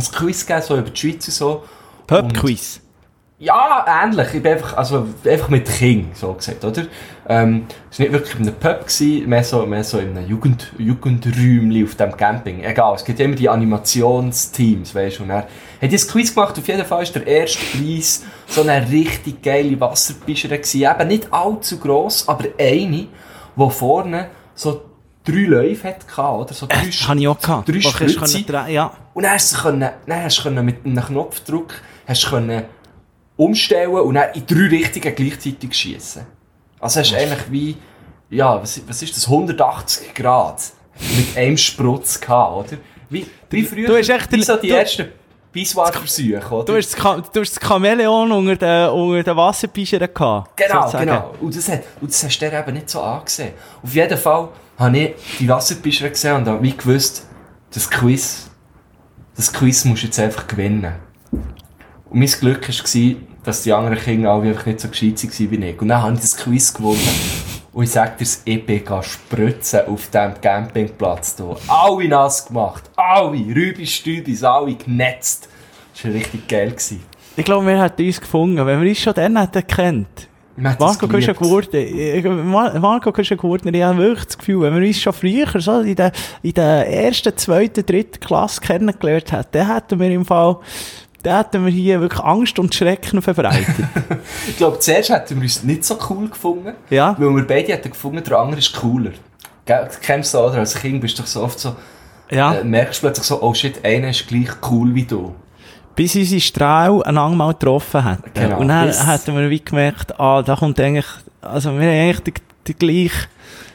Ein Quiz gegeben, so über die Schweiz und so. Pub-Quiz. Ja, ähnlich. Ich bin einfach, also, einfach mit King, so gesagt, oder? Ähm, es war nicht wirklich in einem Pub, gewesen, mehr so, mehr so in einem Jugend, Jugendräumchen auf dem Camping. Egal, es gibt immer die Animationsteams, weißt du, und er hat jetzt Quiz gemacht, auf jeden Fall ist der erste Preis so eine richtig geile Wasserpischer gewesen. Eben nicht allzu gross, aber eine, die vorne so drei Läufe hatte, oder? So drei, Das habe ich auch gehabt. drei Wo kannst du Spritze. können drehen- Ja. Und dann hast du können, dann hast du mit einem Knopfdruck hast können umstellen und dann in drei Richtungen gleichzeitig schießen. Also hast du eigentlich wie, ja, was, was ist das, 180 Grad mit einem Sprutz gehabt, oder? Wie, wie früher, du hast echt wie so die du- ersten Bisswar-Versuche, oder? Du hast das, du hast das Chamäleon unter den, unter den Wasserpischern gehabt. Genau, sozusagen. genau. Und das, hat, und das hast du dir eben nicht so angesehen. Auf jeden Fall habe ich die Wasserpischer gesehen und habe wie gewusst, das Quiz, das Quiz musst du jetzt einfach gewinnen. Und mein Glück war, dass die anderen Kinder alle einfach nicht so gescheit waren wie ich. Und dann habe ich das Quiz gewonnen. Und ich sag dir, bin gegangen spritzen auf diesem Campingplatz hier. Alle nass gemacht. Alle. Rübi, Stüdis, alle genetzt. Das war richtig geil. Ich glaube, wir hätten uns gefunden, wenn wir uns schon dann hätten gekannt. Das Marco, du ja geliebt. geworden. Marco, du ja geworden. Ich habe wirklich das Gefühl, wenn wir uns schon früher, so in der, in der ersten, zweiten, dritten Klasse kennengelernt hätten, dann hätten wir im Fall, dann hätten wir hier wirklich Angst und Schrecken verbreitet. Ich glaube, zuerst hätten wir uns nicht so cool gefunden. Ja. Weil wir beide hätten gefunden, der andere ist cooler. Du kennst du, oder? Als Kind bist du doch so oft so, ja. äh, merkst du plötzlich so, oh shit, einer ist gleich cool wie du. Bis unsere Strahl einander mal getroffen hätten. Genau, und dann bis- hätten wir wie gemerkt, ah, da kommt eigentlich, also wir haben eigentlich den, den gleichen,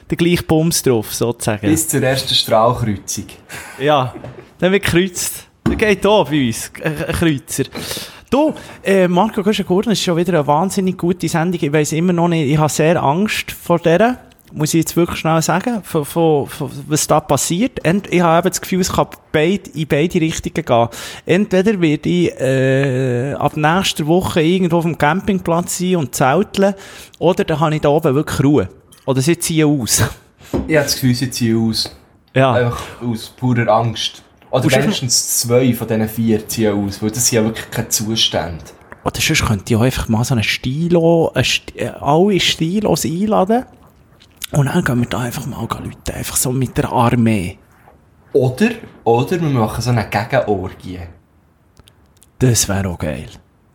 den gleichen Bums drauf, sozusagen. Bis zur ersten Strahlkreuzung. Ja, dann wird gekreuzt. Der geht hier bei uns, ein Kreuzer. Du, äh, Marco Guschen-Gurten, das ist schon wieder eine wahnsinnig gute Sendung. Ich weiss immer noch nicht, ich habe sehr Angst vor der. Muss ich jetzt wirklich schnell sagen, von, von, von, was da passiert. Ent, ich habe eben das Gefühl, es kann beid, in beide Richtungen gehen. Entweder werde ich äh, ab nächster Woche irgendwo auf dem Campingplatz sein und zelteln, oder dann habe ich da oben wirklich Ruhe. Oder sie ziehen aus. Ich habe das Gefühl, sie ziehen aus. ja. Einfach aus purer Angst. Oder Und wenigstens zwei von diesen vier ziehen aus, weil das sind ja wirklich keine Zustände. Oder sonst könnte ich auch einfach mal so einen Stilo, einen St äh, alle Stilos einladen. Und dann gehen wir da einfach mal Leute, einfach so mit der Armee. Oder, oder wir machen so eine Gegenorgie. Das wäre auch geil.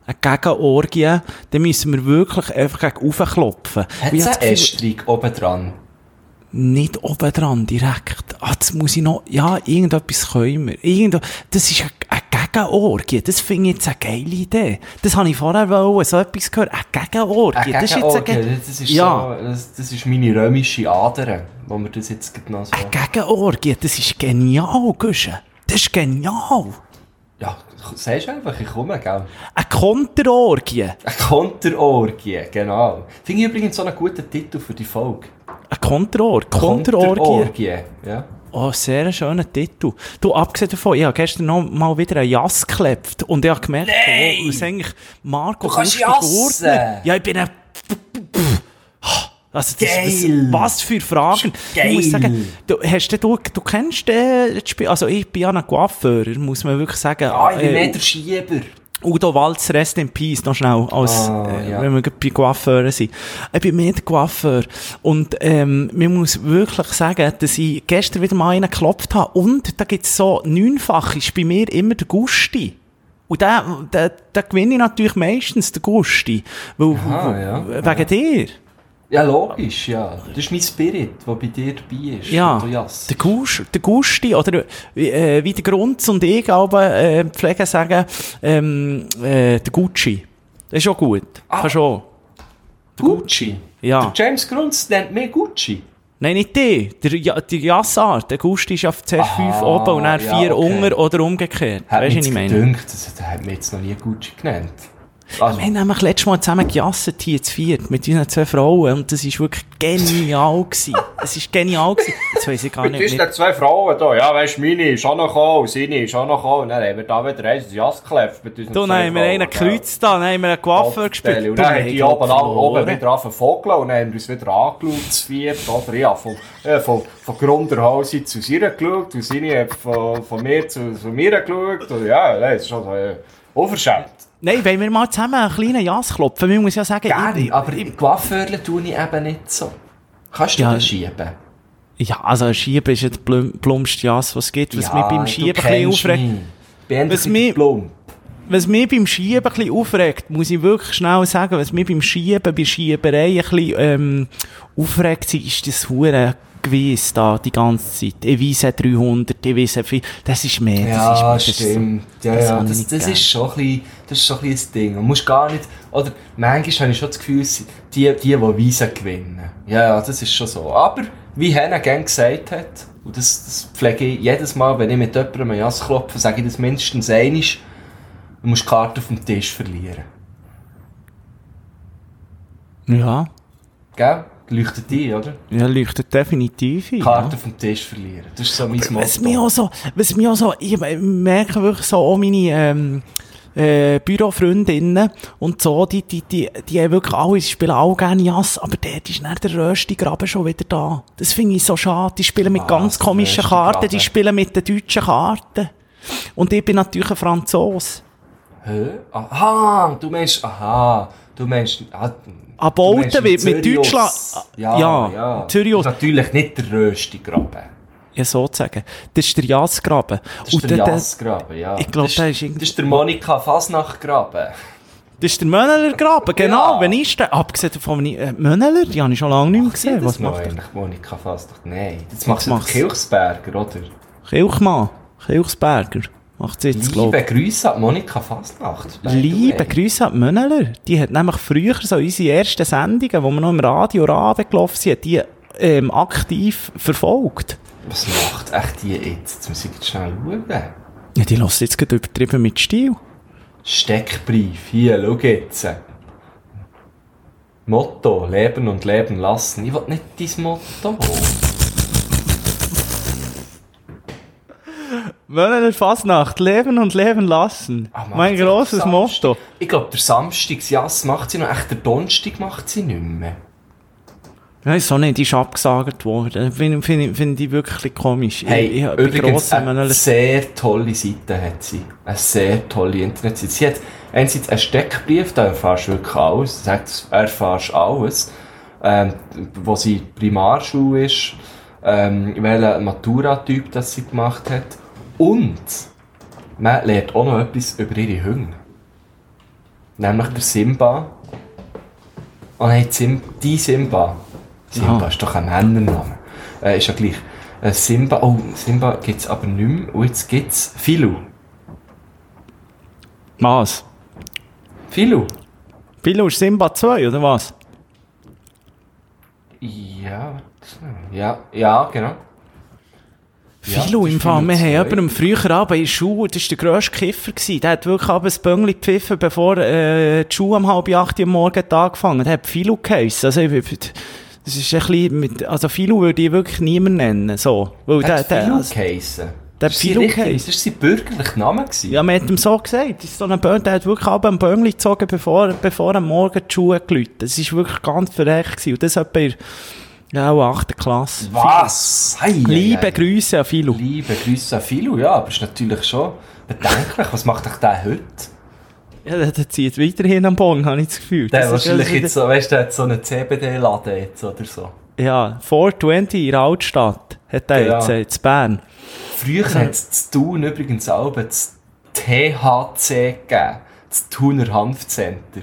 Eine Gegenorgie, dann müssen wir wirklich einfach gegen raufklopfen. Hat es einen Estrich oben dran? Nicht oben dran, direkt. Ah, das muss ich noch, ja, irgendetwas können wir. Irgend, das ist eine Gegenorgie. Das finde ich jetzt eine geile Idee. Das habe ich vorher wollen, so etwas gehört. Eine Gegenorgie. Eine das ist jetzt eine Ge das ist ja. so, das, das ist meine römische Ader, wo wir das jetzt noch so... Eine Gegenorgie, das ist genial, Gusche. Das ist genial. Ja, sagst einfach, ich komme, gell? Eine Konterorgie. Eine Konterorgie, genau. Finde ich übrigens so einen guten Titel für die Folge. Eine Konterorgie. Konterorgie. Konterorgie, ja. Oh, sehr schöner Titel. Du, abgesehen davon, ich habe gestern noch mal wieder einen Jass geklebt und ich habe gemerkt, Nein! oh, was eigentlich Marco Du kannst! Gurtner- Ja, ich bin ein... Also, das, Geil! Was, was für Fragen. Geil! Ich muss sagen, du, hast du, du, du kennst äh, das Spiel, also ich bin ja ein Coiffeur, muss man wirklich sagen. Ah, ich bin Äh, mehr der Schieber. Udo Walz, Rest in Peace, noch schnell, als, Ah, äh, ja. wenn wir bei Coiffeuren sind. Ich bin mehr der Coiffeur. Und, ähm, man muss wirklich sagen, dass ich gestern wieder mal einen geklopft habe. Und da gibt's so, neunfach ist bei mir immer der Gusti. Und da, da, da gewinne ich natürlich meistens den Gusti. Weil, Aha, ja. wegen dir. Ja, logisch, ja. Das ist mein Spirit, der bei dir dabei ist. Ja, der, Gusch, der Gusti, oder äh, wie der Grunz und ich aber äh, pflegen sagen, ähm, äh, der Gucci. Das ist auch gut. Ah. Kannst auch. Gucci. Ja. Der James Grunz nennt mich Gucci. Nein, nicht die. Der, ja, der Jassar, der Gusti ist auf zuerst Aha, 5 oben und dann ja, 4 okay. unter oder umgekehrt. Hat Weißt du, was ich meine? das, das hat mich jetzt noch nie Gucci genannt. Also, Wir haben nämlich letztes Mal zusammen gejasset hier zu viert mit unseren zwei Frauen und das war wirklich genial. gewesen. Es war genial. Gewesen. Jetzt weiss ich gar nicht. ist nicht da zwei Frauen da. Ja, weißt du, meine ist auch noch gekommen, seine ist auch noch gekommen. Dann haben wir da wieder eins Jass geklebt mit unseren du, zwei nein, wir haben Frauen, einen gell. Kreuz da, dann haben wir einen Coiffeur gespielt. Und Du, dann haben wir die oben, oben wieder angefangen und dann haben wir uns wieder angeschaut, zu viert, oder? Ja, von, äh, von, von Grunderhausen zu ihr geschaut, und seine hat von, von mir zu, zu mir geschaut. Und ja, das ist schon so, äh, unverschämt. Nein, wollen wir mal zusammen einen kleinen Jas klopfen? Man muss ja sagen, ich, aber im Coiffeurle tue ich eben nicht so. Kannst du Ja. das schieben? ja, also ein Schieben ist ja der plum- plumpste Jas, was es gibt. Was mich beim Schieben ein aufregt. mich. Was mich- plump. Was mich beim Schieben ein bisschen aufregt, muss ich wirklich schnell sagen, was mich beim Schieben, bei Schieberei ein bisschen, ähm, aufregt, ist das hure Gewiss da die ganze Zeit. Ich weise 300, ich weise viel. Das ist mehr. Ja, das ist, das stimmt. Ja, das ja, ich das, das ist schon ein bisschen, das ist schon ein bisschen ein Ding. Man muss gar nicht, oder manchmal habe ich schon das Gefühl, die, die, die Wiesen gewinnen. Ja, ja, das ist schon so. Aber, wie Hannah gern gesagt hat, und das, das pflege ich jedes Mal, wenn ich mit jemandem ein Jas klopfe, sage ich das mindestens einmal, du musst die Karte auf dem Tisch verlieren. Ja, Gell? Leuchtet ein, oder? ja, leuchtet definitiv ein. Karte auf dem Tisch verlieren. Das ist so mein Motto. Was mir auch so, was mir auch so, ich merke wirklich so, auch meine, ähm, äh, Bürofreundinnen und so, die, die, die, die haben wirklich alle, sie spielen auch gerne Jass, aber dort ist dann der Röstigraben schon wieder da. Das finde ich so schade. Die spielen mit Was, ganz komischen Karten, die spielen mit den deutschen Karten. Und ich bin natürlich ein Franzos. Hä? Aha, du meinst, aha, du meinst, ah, wird mit Zürichus. Deutschland, Ja, ja, ja. Zürichus. Das ist natürlich nicht der Röstigraben. Ja, sozusagen. Das ist der Jassgraben. Das ist der der- ja. ich glaub, das, der ist irgendwie- Das ist der Monika Fasnachtgraben. Das ist der Mönneler-Graben, genau. Ja. Wenn ich der, abgesehen von äh, Mönneler, die habe ich schon lange nicht mehr gesehen. Was macht er? Monika Fasnacht? Nein, das macht macht's? Kilchsberger, oder? Kilchmann, Kilchsberger, macht sie jetzt, glaube Liebe Grüße an Monika Fasnacht. Liebe. Grüße an die Mönneler. Die hat nämlich früher so unsere ersten Sendungen, wo wir noch im Radio Rabe gelaufen sind, die ähm, aktiv verfolgt. Was macht echt die jetzt? Jetzt muss ich jetzt schnell schauen. Ja, die lassen jetzt gerade übertrieben mit Stil. Steckbrief, hier, schau jetzt. Motto, leben und leben lassen. Ich will nicht dein Motto. Wollen Fasnacht, leben und leben lassen. Macht mein grosses? Motto. Ich glaube, der Samstag, ja, macht sie noch. Echt, der Donnerstag macht sie nicht mehr. Ja, so nicht, die ist abgesagt worden. Finde find, find ich wirklich komisch. Hey, ich, ich, übrigens, eine sehr tolle Seite hat sie. Eine sehr tolle Internetseite. Sie hat einerseits einen Steckbrief, da erfährst du wirklich alles. Du sagst, erfährst alles. Ähm, wo sie Primarschule ist, ähm, welchen Matura-Typ das sie gemacht hat. Und man lernt auch noch etwas über ihre Hunde. Nämlich der Simba. Oh nein, die Simba. Simba ist doch ein Männername. Äh, ist ja gleich. Äh, Simba, oh, Simba gibt's aber nicht mehr. Und jetzt gibt's Filu. Was? Filu? Pilo ist Simba 2, oder was? Ja, ja, ja, genau. Ja, Philo das im Fall. Wir haben jemanden früher Abend in der Schule, das war der grösste Kiffer. Gewesen. Der hat wirklich abends ein Böngli gepfiffen, bevor äh, die Schule um halb acht am Morgen angefangen hat Philo geheissen. Also, ich, das ist ein bisschen mit, also Philo würde ich wirklich niemand nennen, so. Weil der, Hat der, Filu also, geheissen? der richtig- geheissen. Das war sein bürgerlicher Name. gewesen. ja, man hat ihm so gesagt. Das ist so ein Böngli, der hat wirklich abends ein Böngli gezogen, bevor, bevor am Morgen die Schule geläutet. Das war wirklich ganz verrecht. gewesen. Und das etwa in, ja, auch 8. Klasse. Was? Hei, Liebe hei. Grüße an Philo. Liebe Grüße an Filu, ja, aber ist natürlich schon bedenklich. Was macht euch der heute? Ja, der, zieht weiterhin am Bon, habe ich das Gefühl. Der Das ist wahrscheinlich also- jetzt so, weißt du, der hat so einen CBD-Laden jetzt oder so. Ja, 420 in der Altstadt hat er Genau. jetzt, äh, in Bern. Früher hat es zu Thun übrigens auch das THC gegeben. Das Thuner Hanfcenter.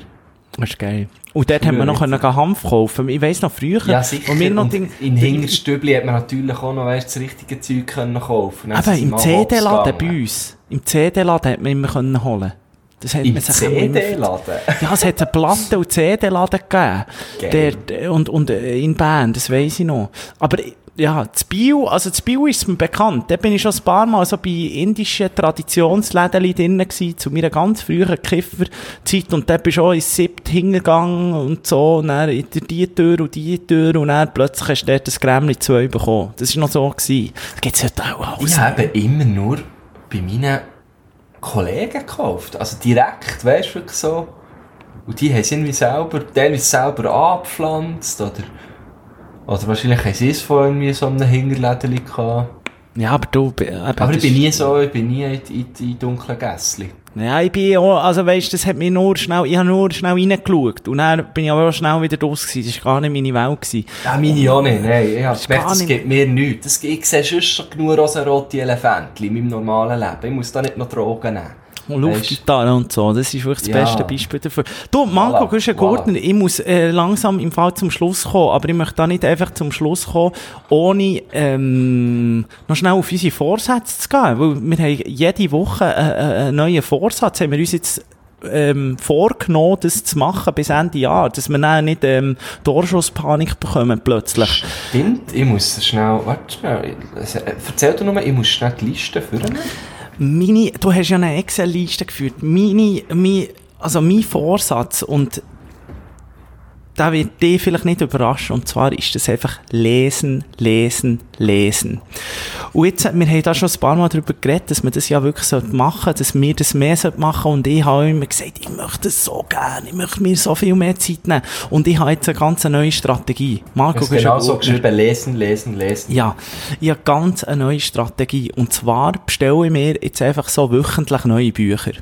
Das ist geil. Und dort haben wir noch können Hanf kaufen. Ich weiss noch früher. Ja, sicher. Und wir noch Und Ding, in Hingerstübli hat man natürlich auch noch weißt, das richtige Zeug können kaufen. Aber im CD-Laden bei uns. Im CD-Laden hat man immer können holen. Das hat Im man sich CD-Laden? Ja, es hat einen Platten- und CD-Laden gegeben. Der, und, und äh, in Bern, das weiss ich noch. Aber ja, das Bio, also das Bio ist mir bekannt. Da bin ich schon ein paar Mal so bei indischen Traditionsläden drin gewesen, zu meiner ganz frühen Kifferzeit. Und da bist du auch ins Siebt hingegangen und so. Und dann in die Tür und die Tür. Und dann plötzlich hast du dort das Grämli 2 bekommen. Das war noch so. Gewesen. Das gibt's heute auch alles. Ich habe immer nur bei meinen Kollegen gekauft. Also direkt, weißt du, wirklich so. Und die haben es irgendwie selber, teilweise selber angepflanzt oder, oder wahrscheinlich haben sie es von irgendwie so einem Hinterläden gehabt. Ja, aber du... äh, eben, Aber ich bin nie so, ich bin nie in, in, in dunklen Gässchen. Ja, ich bin auch, also weisst, das hat mir nur schnell, ich habe nur schnell reingeschaut. Und dann bin ich aber auch schnell wieder raus gewesen. Das war gar nicht meine Welt gewesen. Ja, meine auch nicht, nein. Ich habe gemerkt, das nicht- gibt mir nichts. Das, ich sehe sonst schon genug rosarote Elefantchen in meinem normalen Leben. Ich muss da nicht noch Drogen nehmen. Luftgitarre und so, das ist wirklich das Ja. beste Beispiel dafür. Du, Marco Voilà, voilà. Gurtner, ich muss äh, langsam im Fall zum Schluss kommen, aber ich möchte da nicht einfach zum Schluss kommen, ohne ähm, noch schnell auf unsere Vorsätze zu gehen, weil wir haben jede Woche äh, äh, einen neuen Vorsatz, haben wir uns jetzt ähm, vorgenommen, das zu machen bis Ende Jahr, dass wir dann nicht ähm, Torschusspanik bekommen plötzlich. Stimmt, ich muss schnell, warte schnell, äh, erzähl dir nur, ich muss schnell die Liste führen. Meine, du hast ja eine Excel-Liste geführt. Meine, mein, also mein Vorsatz und da wird dich vielleicht nicht überraschen. Und zwar ist das einfach lesen, lesen, lesen. Und jetzt, wir haben da schon ein paar Mal darüber geredet, dass man das ja wirklich machen sollte, dass wir das mehr machen sollten. Und ich habe immer gesagt, ich möchte das so gerne, ich möchte mir so viel mehr Zeit nehmen. Und ich habe jetzt eine ganz neue Strategie. Marco, Du genau so geschrieben, lesen, lesen, lesen. Ja, ich habe ganz eine neue Strategie. Und zwar bestelle ich mir jetzt einfach so wöchentlich neue Bücher.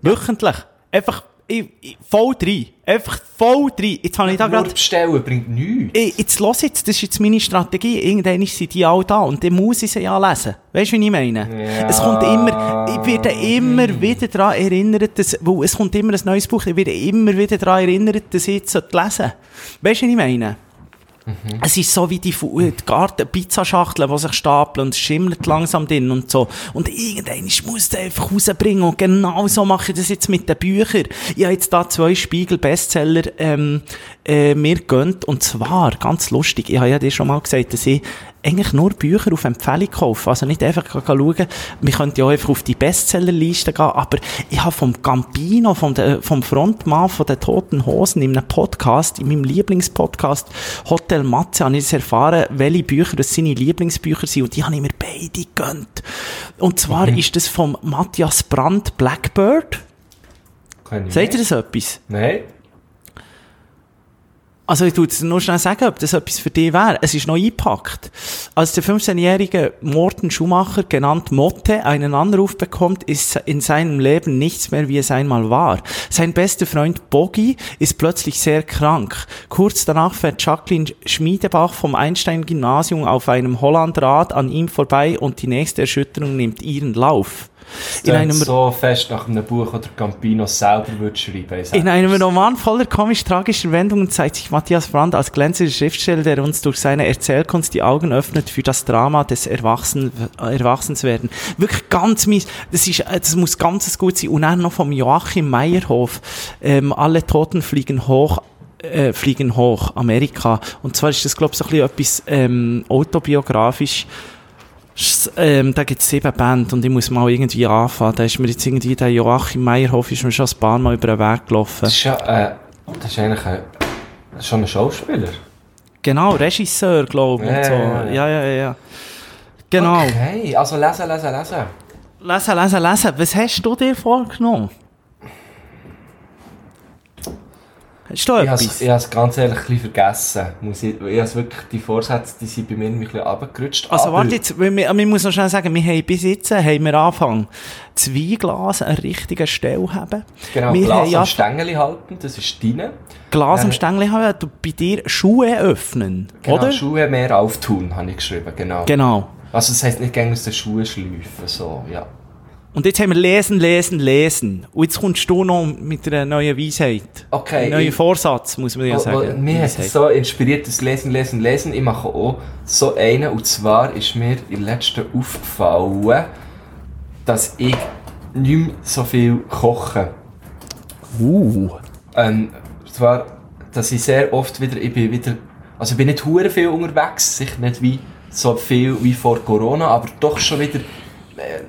Wöchentlich. Einfach ich, ich, voll rein. Einfach voll rein. Jetzt habe ich da gerade... bestellen bringt nichts. Ey, Jetzt los jetzt, das ist jetzt meine Strategie. Irgendwann sind die all da und dann muss ich sie ja lesen. Weißt du, wie ich meine? Ja. Es kommt immer, ich werde immer wieder daran erinnert, dass, weil es kommt immer ein neues Buch, ich werde immer wieder daran erinnert, dass ich jetzt lesen sollte. Weißt du, wie ich meine? Es ist so wie die, Fu- die Garten-Pizzaschachteln, die sich stapeln und es schimmelt langsam drin und so. Und irgendwann muss ich einfach rausbringen und genau so mache ich das jetzt mit den Büchern. Ich habe jetzt da zwei Spiegel-Bestseller ähm, äh, mir gönnt und zwar, ganz lustig, ich habe ja dir schon mal gesagt, dass ich eigentlich nur Bücher auf Empfehlung kaufen. Also nicht einfach schauen, wir könnten ja auch einfach auf die Bestsellerliste gehen, aber ich habe vom Gambino, vom, de, vom Frontmann von den Toten Hosen in einem Podcast, in meinem Lieblingspodcast Hotel Matze, habe ich erfahren, welche Bücher das seine Lieblingsbücher sind und die habe ich mir beide gegönnt. Und zwar ist das vom Matthias Brandt Blackbird. Sagt ihr das etwas? Nein. Also ich es nur schnell sagen, ob das etwas für dich wäre. Es ist noch eingepackt. Als der 15-jährige Morten Schumacher, genannt Motte, einen Anruf bekommt, ist in seinem Leben nichts mehr, wie es einmal war. Sein bester Freund Bogi ist plötzlich sehr krank. Kurz danach fährt Jacqueline Schmiedebach vom Einstein-Gymnasium auf einem Hollandrad an ihm vorbei und die nächste Erschütterung nimmt ihren Lauf. In In einem so fest nach einem Buch oder Campino selber würde schreiben. In einem. Roman voller komisch-tragischer Wendungen zeigt sich Matthias Brandt als glänzender Schriftsteller, der uns durch seine Erzählkunst die Augen öffnet für das Drama des Erwachsen, Erwachsenswerden. Wirklich ganz mies. Das, ist, äh, das muss ganz gut sein. Und dann noch vom Joachim Meyerhof. Ähm, alle Toten fliegen hoch. Äh, fliegen hoch, Amerika. Und zwar ist das, glaube ich, so ein bisschen etwas ähm, autobiografisch. Ähm, da gibt es sieben Bände und ich muss mal irgendwie anfangen. Da ist mir jetzt irgendwie der Joachim Meyerhof ist mir schon ein paar Mal über den Weg gelaufen. Das ist ja, äh, das ist eigentlich ein, ist schon ein Schauspieler. Genau, Regisseur, glaube ich. Ja, so. ja, ja. ja, ja, ja. ja. Genau. Okay, also lesen, lesen, lesen. Lesen, lesen, lesen. Was hast du dir vorgenommen? Hast du Ich habe etwas? es ganz ehrlich ein bisschen vergessen. Muss ich, ich has wirklich, die Vorsätze die sind bei mir ein bisschen runtergerutscht. Also warte jetzt, wir, wir, muss noch schnell sagen, wir haben bis jetzt haben wir angefangen, zwei Glas an richtiger Stelle haben. Genau, wir Glas am Stängeli halten, das ist deine. Glas am Äh, Stängli haben, du bei dir Schuhe öffnen, Genau, oder? Schuhe mehr auftun, habe ich geschrieben, genau. Genau. Also das heisst nicht gegen aus den Schuhen schleifen, so, ja. Und jetzt haben wir lesen, lesen, lesen. Und jetzt kommst du noch mit einer neuen Weisheit. Okay, Ein neuer Vorsatz, muss man ja wo- sagen. Mir hat so inspiriert, das Lesen, Lesen, Lesen. Ich mache auch so einen. Und zwar ist mir in letzter aufgefallen, dass ich nicht mehr so viel koche. Uh. Ähm, und zwar, dass ich sehr oft wieder, ich bin wieder, also ich bin nicht hure viel unterwegs, sicher nicht wie, so viel wie vor Corona, aber doch schon wieder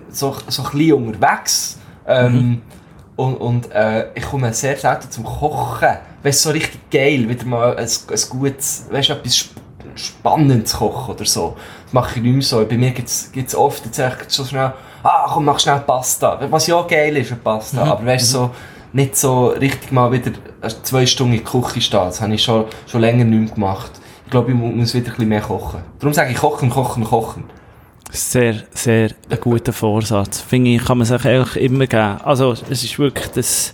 so, so ein bisschen unterwegs. Ähm, Und, und äh, ich komme sehr selten zum Kochen. Weißt so richtig geil, wieder mal ein, ein gutes, weißt etwas Sp Spannendes kochen oder so. Das mache ich nicht mehr so. Bei mir gibt es oft, jetzt sage ich so schnell, ah komm, mach schnell Pasta. Was ja auch geil ist, eine Pasta. Aber weißt so, nicht so richtig mal wieder zwei Stunden in der Küche stehen. Das habe ich schon, schon länger nicht mehr gemacht. Ich glaube, ich mu- muss wieder ein bisschen mehr kochen. Darum sage ich kochen, kochen, kochen. Sehr, sehr ein guter Vorsatz. Finde ich, kann man sich eigentlich immer geben. Also, es ist wirklich das,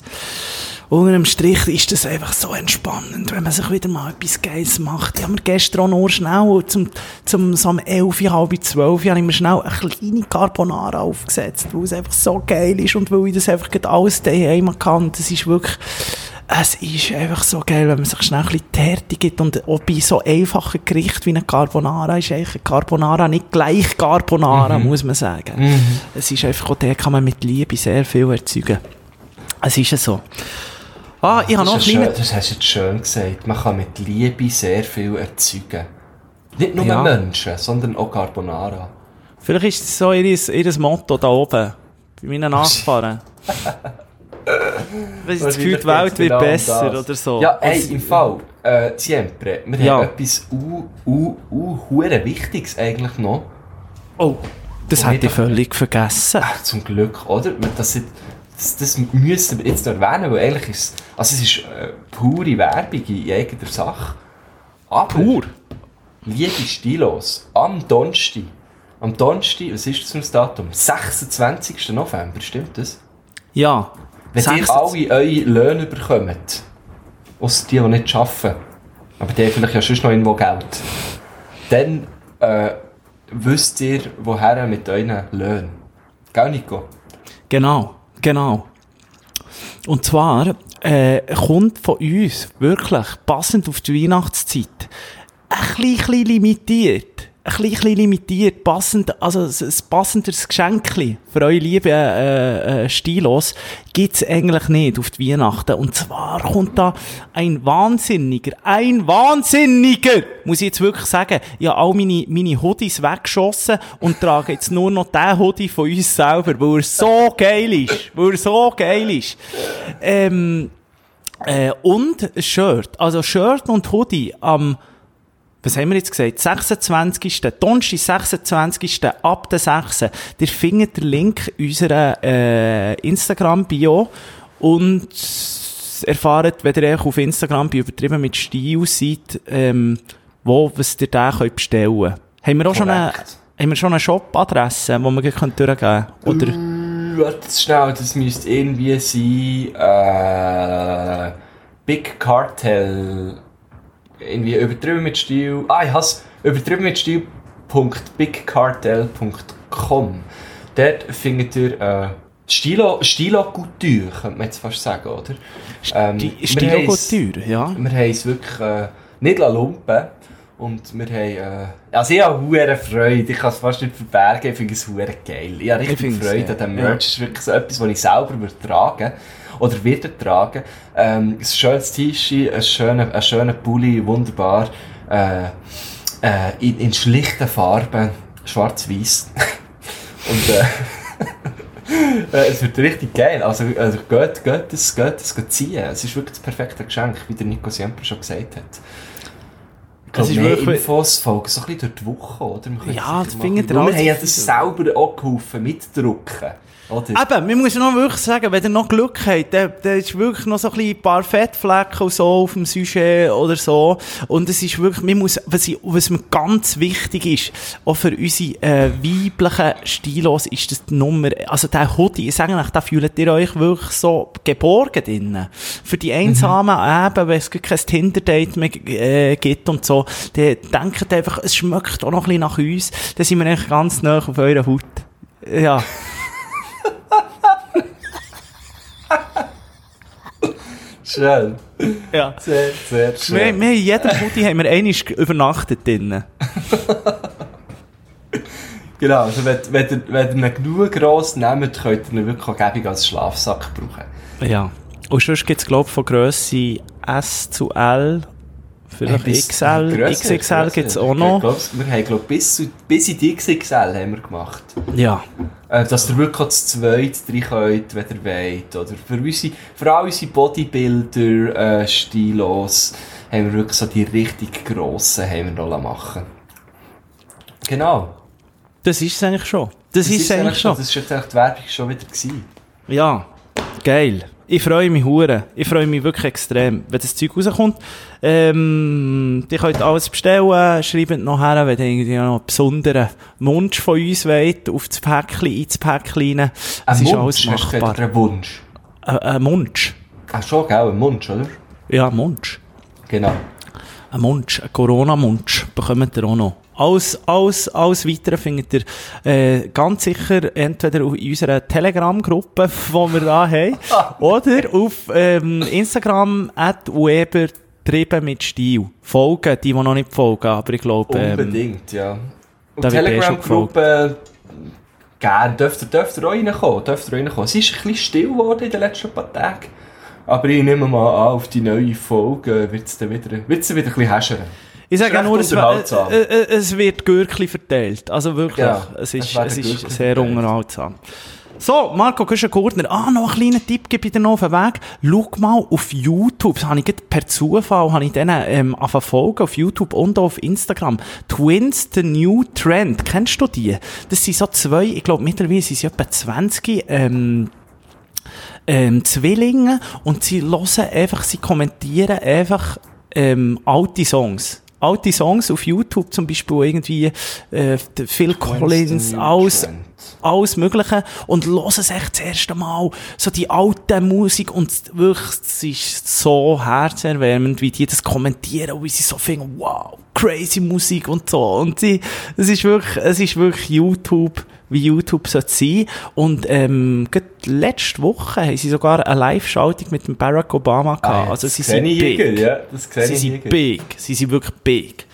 unter dem Strich ist das einfach so entspannend, wenn man sich wieder mal etwas Geiles macht. Ich habe mir gestern auch nur schnell, zum, zum, so um 11, halb 12, habe ich mir schnell eine kleine Carbonara aufgesetzt, weil es einfach so geil ist und weil ich das einfach gerade alles daheim kann. Das ist wirklich, es ist einfach so geil, wenn man sich schnell ein bisschen die Härte gibt und auch bei so einfachen Gerichten wie eine Carbonara ist eigentlich eine Carbonara nicht gleich Carbonara, muss man sagen. Es ist einfach auch der kann man mit Liebe sehr viel erzeugen. Es ist ja so. Ah, ich habe noch Das, ist schön, das hast du jetzt schön gesagt. Man kann mit Liebe sehr viel erzeugen. Nicht nur Ja. Menschen, sondern auch Carbonara. Vielleicht ist es so ihr, ihr Motto da oben, bei meinen Nachbarn. Weil das Gefühl, die Welt wird Genau besser das. oder so. Ja, ey, im Fall, äh, siempre, wir Ja. haben etwas u, u, u, hure Wichtiges eigentlich noch. Oh, das hätte ich völlig vergessen. Ach, zum Glück, oder? Das, das, das müssen wir jetzt noch erwähnen, weil eigentlich ist also es ist äh, pure Werbung in eigener Sache. Aber, Pur? liebe Stilos, am Donnerstag, am Donnerstag, was ist das für ein Datum? 26. November, stimmt das? Ja. Wenn ihr 26 alle eure Löhne bekommt, aus die, die nicht arbeiten, aber die haben vielleicht ja sonst noch irgendwo Geld, dann äh, wisst ihr, woher mit euren Löhnen. Gell, Nico? Genau, genau. Und zwar äh, kommt von uns wirklich passend auf die Weihnachtszeit ein klein, klein limitiert ein bisschen limitiert, passend, also ein passendes Geschenkli für eure lieben äh, äh, Stilos gibt's eigentlich nicht auf die Weihnachten. Und zwar kommt da ein Wahnsinniger, ein Wahnsinniger, muss ich jetzt wirklich sagen. Ich habe all meine, meine Hoodies weggeschossen und trage jetzt nur noch den Hoodie von uns selber, weil er so geil ist, weil er so geil ist. Ähm, äh, und Shirt, also Shirt und Hoodie am was haben wir jetzt gesagt? 26. Donnerstag, 26. ab der 6. Ihr findet den Link in unserer äh, Instagram-Bio und erfahrt, wenn ihr euch auf Instagram bei übertrieben mit Stil seid, ähm, wo, was ihr da könnt bestellen könnt. Haben wir auch schon eine, haben wir schon eine Shop-Adresse, wo wir durchgehen können? Oder? Warte schnell, das müsste irgendwie sein, äh, Big Cartel, irgendwie übertrieben mit Stil, ah, ich hasse, übertrieben mit Stil.bigcartel.com. Dort findet ihr, äh, Stilo, Stilo Couture, könnte man jetzt fast sagen, oder? Ähm, Stilo teuer, ja. Wir haben es wirklich äh, nicht lumpen und wir haben, äh, also ich habe hure Freude, ich kann es fast nicht verbergen, ich finde es hure geil. Ich habe Ich richtig find's, Freude an Ja. Merch, es ist wirklich so etwas, was ich selber würde tragen oder wieder tragen. Ähm, ein schönes T-Shirt, ein schöner, ein schöner Pulli, wunderbar, äh, äh, in, in schlichten Farben, schwarz-weiß. und äh, äh, es wird richtig geil. Also, also geht, geht es, geht es geht ziehen. Es ist wirklich das perfekte Geschenk, wie der Nico Siemper schon gesagt hat. Glaube, Es ist mehr wirklich- Infos folgen so ein bisschen durch die Woche, oder? Ja, das findet ihr bisschen- Wir haben ja das selber auch geholfen, mitdrucken. Oder? Eben, man muss ja noch wirklich sagen, wenn ihr noch Glück habt, dann, dann ist wirklich noch so ein, paar Fettflecken und so auf dem Sujet oder so. Und es ist wirklich, man muss, was, ich, was mir ganz wichtig ist, auch für unsere äh, weiblichen Stilos, ist das die Nummer, also der Hoodie, ich sage euch, da fühlt ihr euch wirklich so geborgen drinnen. Für die Einsamen eben, wenn es kein Tinder-Date mehr äh, gibt und so, dann denkt einfach, es schmeckt auch noch ein bisschen nach uns, dann sind wir eigentlich ganz nah auf eurer Haut. Ja. Schön. Ja. Sehr, sehr Wir, schön. wir in jedem Hoodie haben wir einmal übernachtet drinnen. Genau, also wenn, wenn, ihr, wenn ihr ihn genug gross nehmt, könnt ihr ihn wirklich auch als Schlafsack brauchen. Ja. Und sonst gibt es, glaube ich, von Grösse S zu L, vielleicht Bis- XL, grösser, XXL gibt es auch Ich noch. glaub, wir haben, glaube bis, bis in die XXL haben wir gemacht. Ja. Äh, dass ihr wirklich zu zweit rein könnt, wenn ihr wollt. Oder für, unsere, für all unsere Bodybuilder, äh, Stilos, haben wir wirklich so die richtig grossen haben wir noch machen Genau. Das ist es eigentlich schon. Das, ist es eigentlich schon. Das ist jetzt eigentlich die Werbung schon wieder gewesen. Ja. Geil. Ich freue mich hure. Ich freue mich wirklich extrem, wenn das Zeug rauskommt. Ähm, ihr könnt alles bestellen, schreibt noch her, wenn ihr irgendwie noch einen besonderen Wunsch von uns wollt, auf das Päckchen, ins Päckchen rein. Es Ein ist Wunsch, alles hast du machbar. oder ein Wunsch? Ein, ein Wunsch. Ach schon, gell, ein Wunsch, oder? Ja, ein Wunsch. Genau. Ein Munch, ein Corona-Munch bekommt ihr auch noch. Alles, alles, alles Weitere findet ihr äh, ganz sicher entweder auf in unserer Telegram-Gruppe, die wir da haben, oder auf ähm, Instagram at Weber Trieben mit Stil. Folgen, die, die noch nicht folgen, aber ich glaube... Ähm, Unbedingt, ja. Und Telegram-Gruppe, gerne, dürft ihr, dürft ihr auch reinkommen, dürft ihr reinkommen. Es ist ein bisschen still geworden in den letzten paar Tagen. Aber ich nehme mal an, auf die neue Folge wird es dann wieder, wird's dann wieder ein bisschen häschern. Ich sage ist nur, es, unterhaltsam. äh, äh, es wird Gürkli verteilt. Also wirklich, Ja, es ist, es ist sehr unterhaltsam. So, Marco Güschen-Gurtner. Ah, noch einen kleinen Tipp gebe ich dir noch auf den Weg. Schau mal auf YouTube. Das habe ich per Zufall, habe ich denen, ähm, folgen, auf YouTube und auch auf Instagram. Twins, the new trend. Kennst du die? Das sind so zwei, ich glaube, mittlerweile sind sie etwa 20, ähm, ähm, Zwillinge und sie hören einfach, sie kommentieren einfach ähm, alte Songs. Alte Songs auf YouTube, zum Beispiel irgendwie äh, Phil Collins, alles, alles Mögliche und hören es echt das erste Mal so die alte Musik und wirklich, es ist so herzerwärmend, wie die das kommentieren und wie sie so finden, wow, crazy Musik und so und sie, es ist wirklich, es ist wirklich YouTube, wie YouTube sollte sein und ähm, letzte Woche haben sie sogar eine Live-Schaltung mit dem Barack Obama gehabt, also sie sind big. Ja, das Sie sind big. Sie sind wirklich big.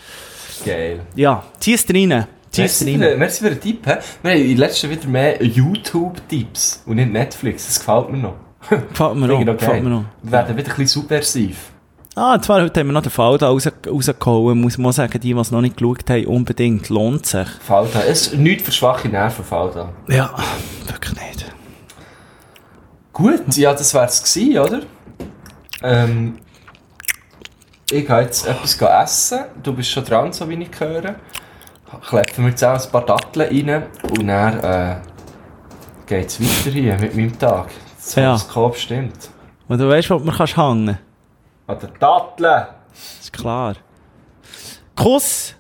Geil. Ja, zieh es rein. Merci für, merci für den Tipp. He? Wir haben in letzter wieder mehr YouTube-Tipps und nicht Netflix. Das gefällt mir noch. Gefällt mir noch Gefällt mir auch. Wir werden wieder ein bisschen subversiv. Ah, zwar heute haben wir noch den Fall da raus, rausgehauen. Muss man sagen, die, die es noch nicht geschaut haben, unbedingt. Lohnt sich. Falda. Es ist nichts für schwache Nerven, Falda. Ja, wirklich nicht. Gut, ja, das wär's gewesen, oder? Ähm, ich gehe jetzt etwas essen. Du bist schon dran, so wie ich höre. Klepfen wir jetzt auch ein paar Datteln rein und dann äh, geht's weiter hier mit meinem Tag. Das Ja. Horoskop stimmt. Und du weißt, wo du mir kannst hängen An der Datteln! Ist klar. Kuss,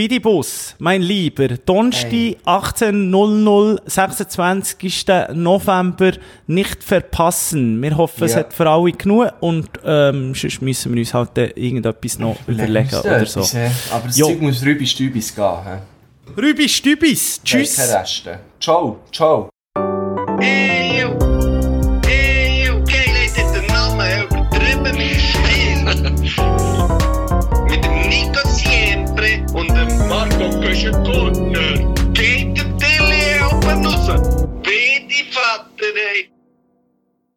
Fidibus, mein Lieber. Donnerstag, 18.00, 26. November, nicht verpassen. Wir hoffen, es Ja. hat für alle genug und ähm, sonst müssen wir uns halt äh, irgendetwas noch überlegen oder so. hä? Aber das Jo. Zeug muss Rübi Stübis gehen. hä? Rübi Stübis, tschüss. Reste. Ciao, ciao. Hey,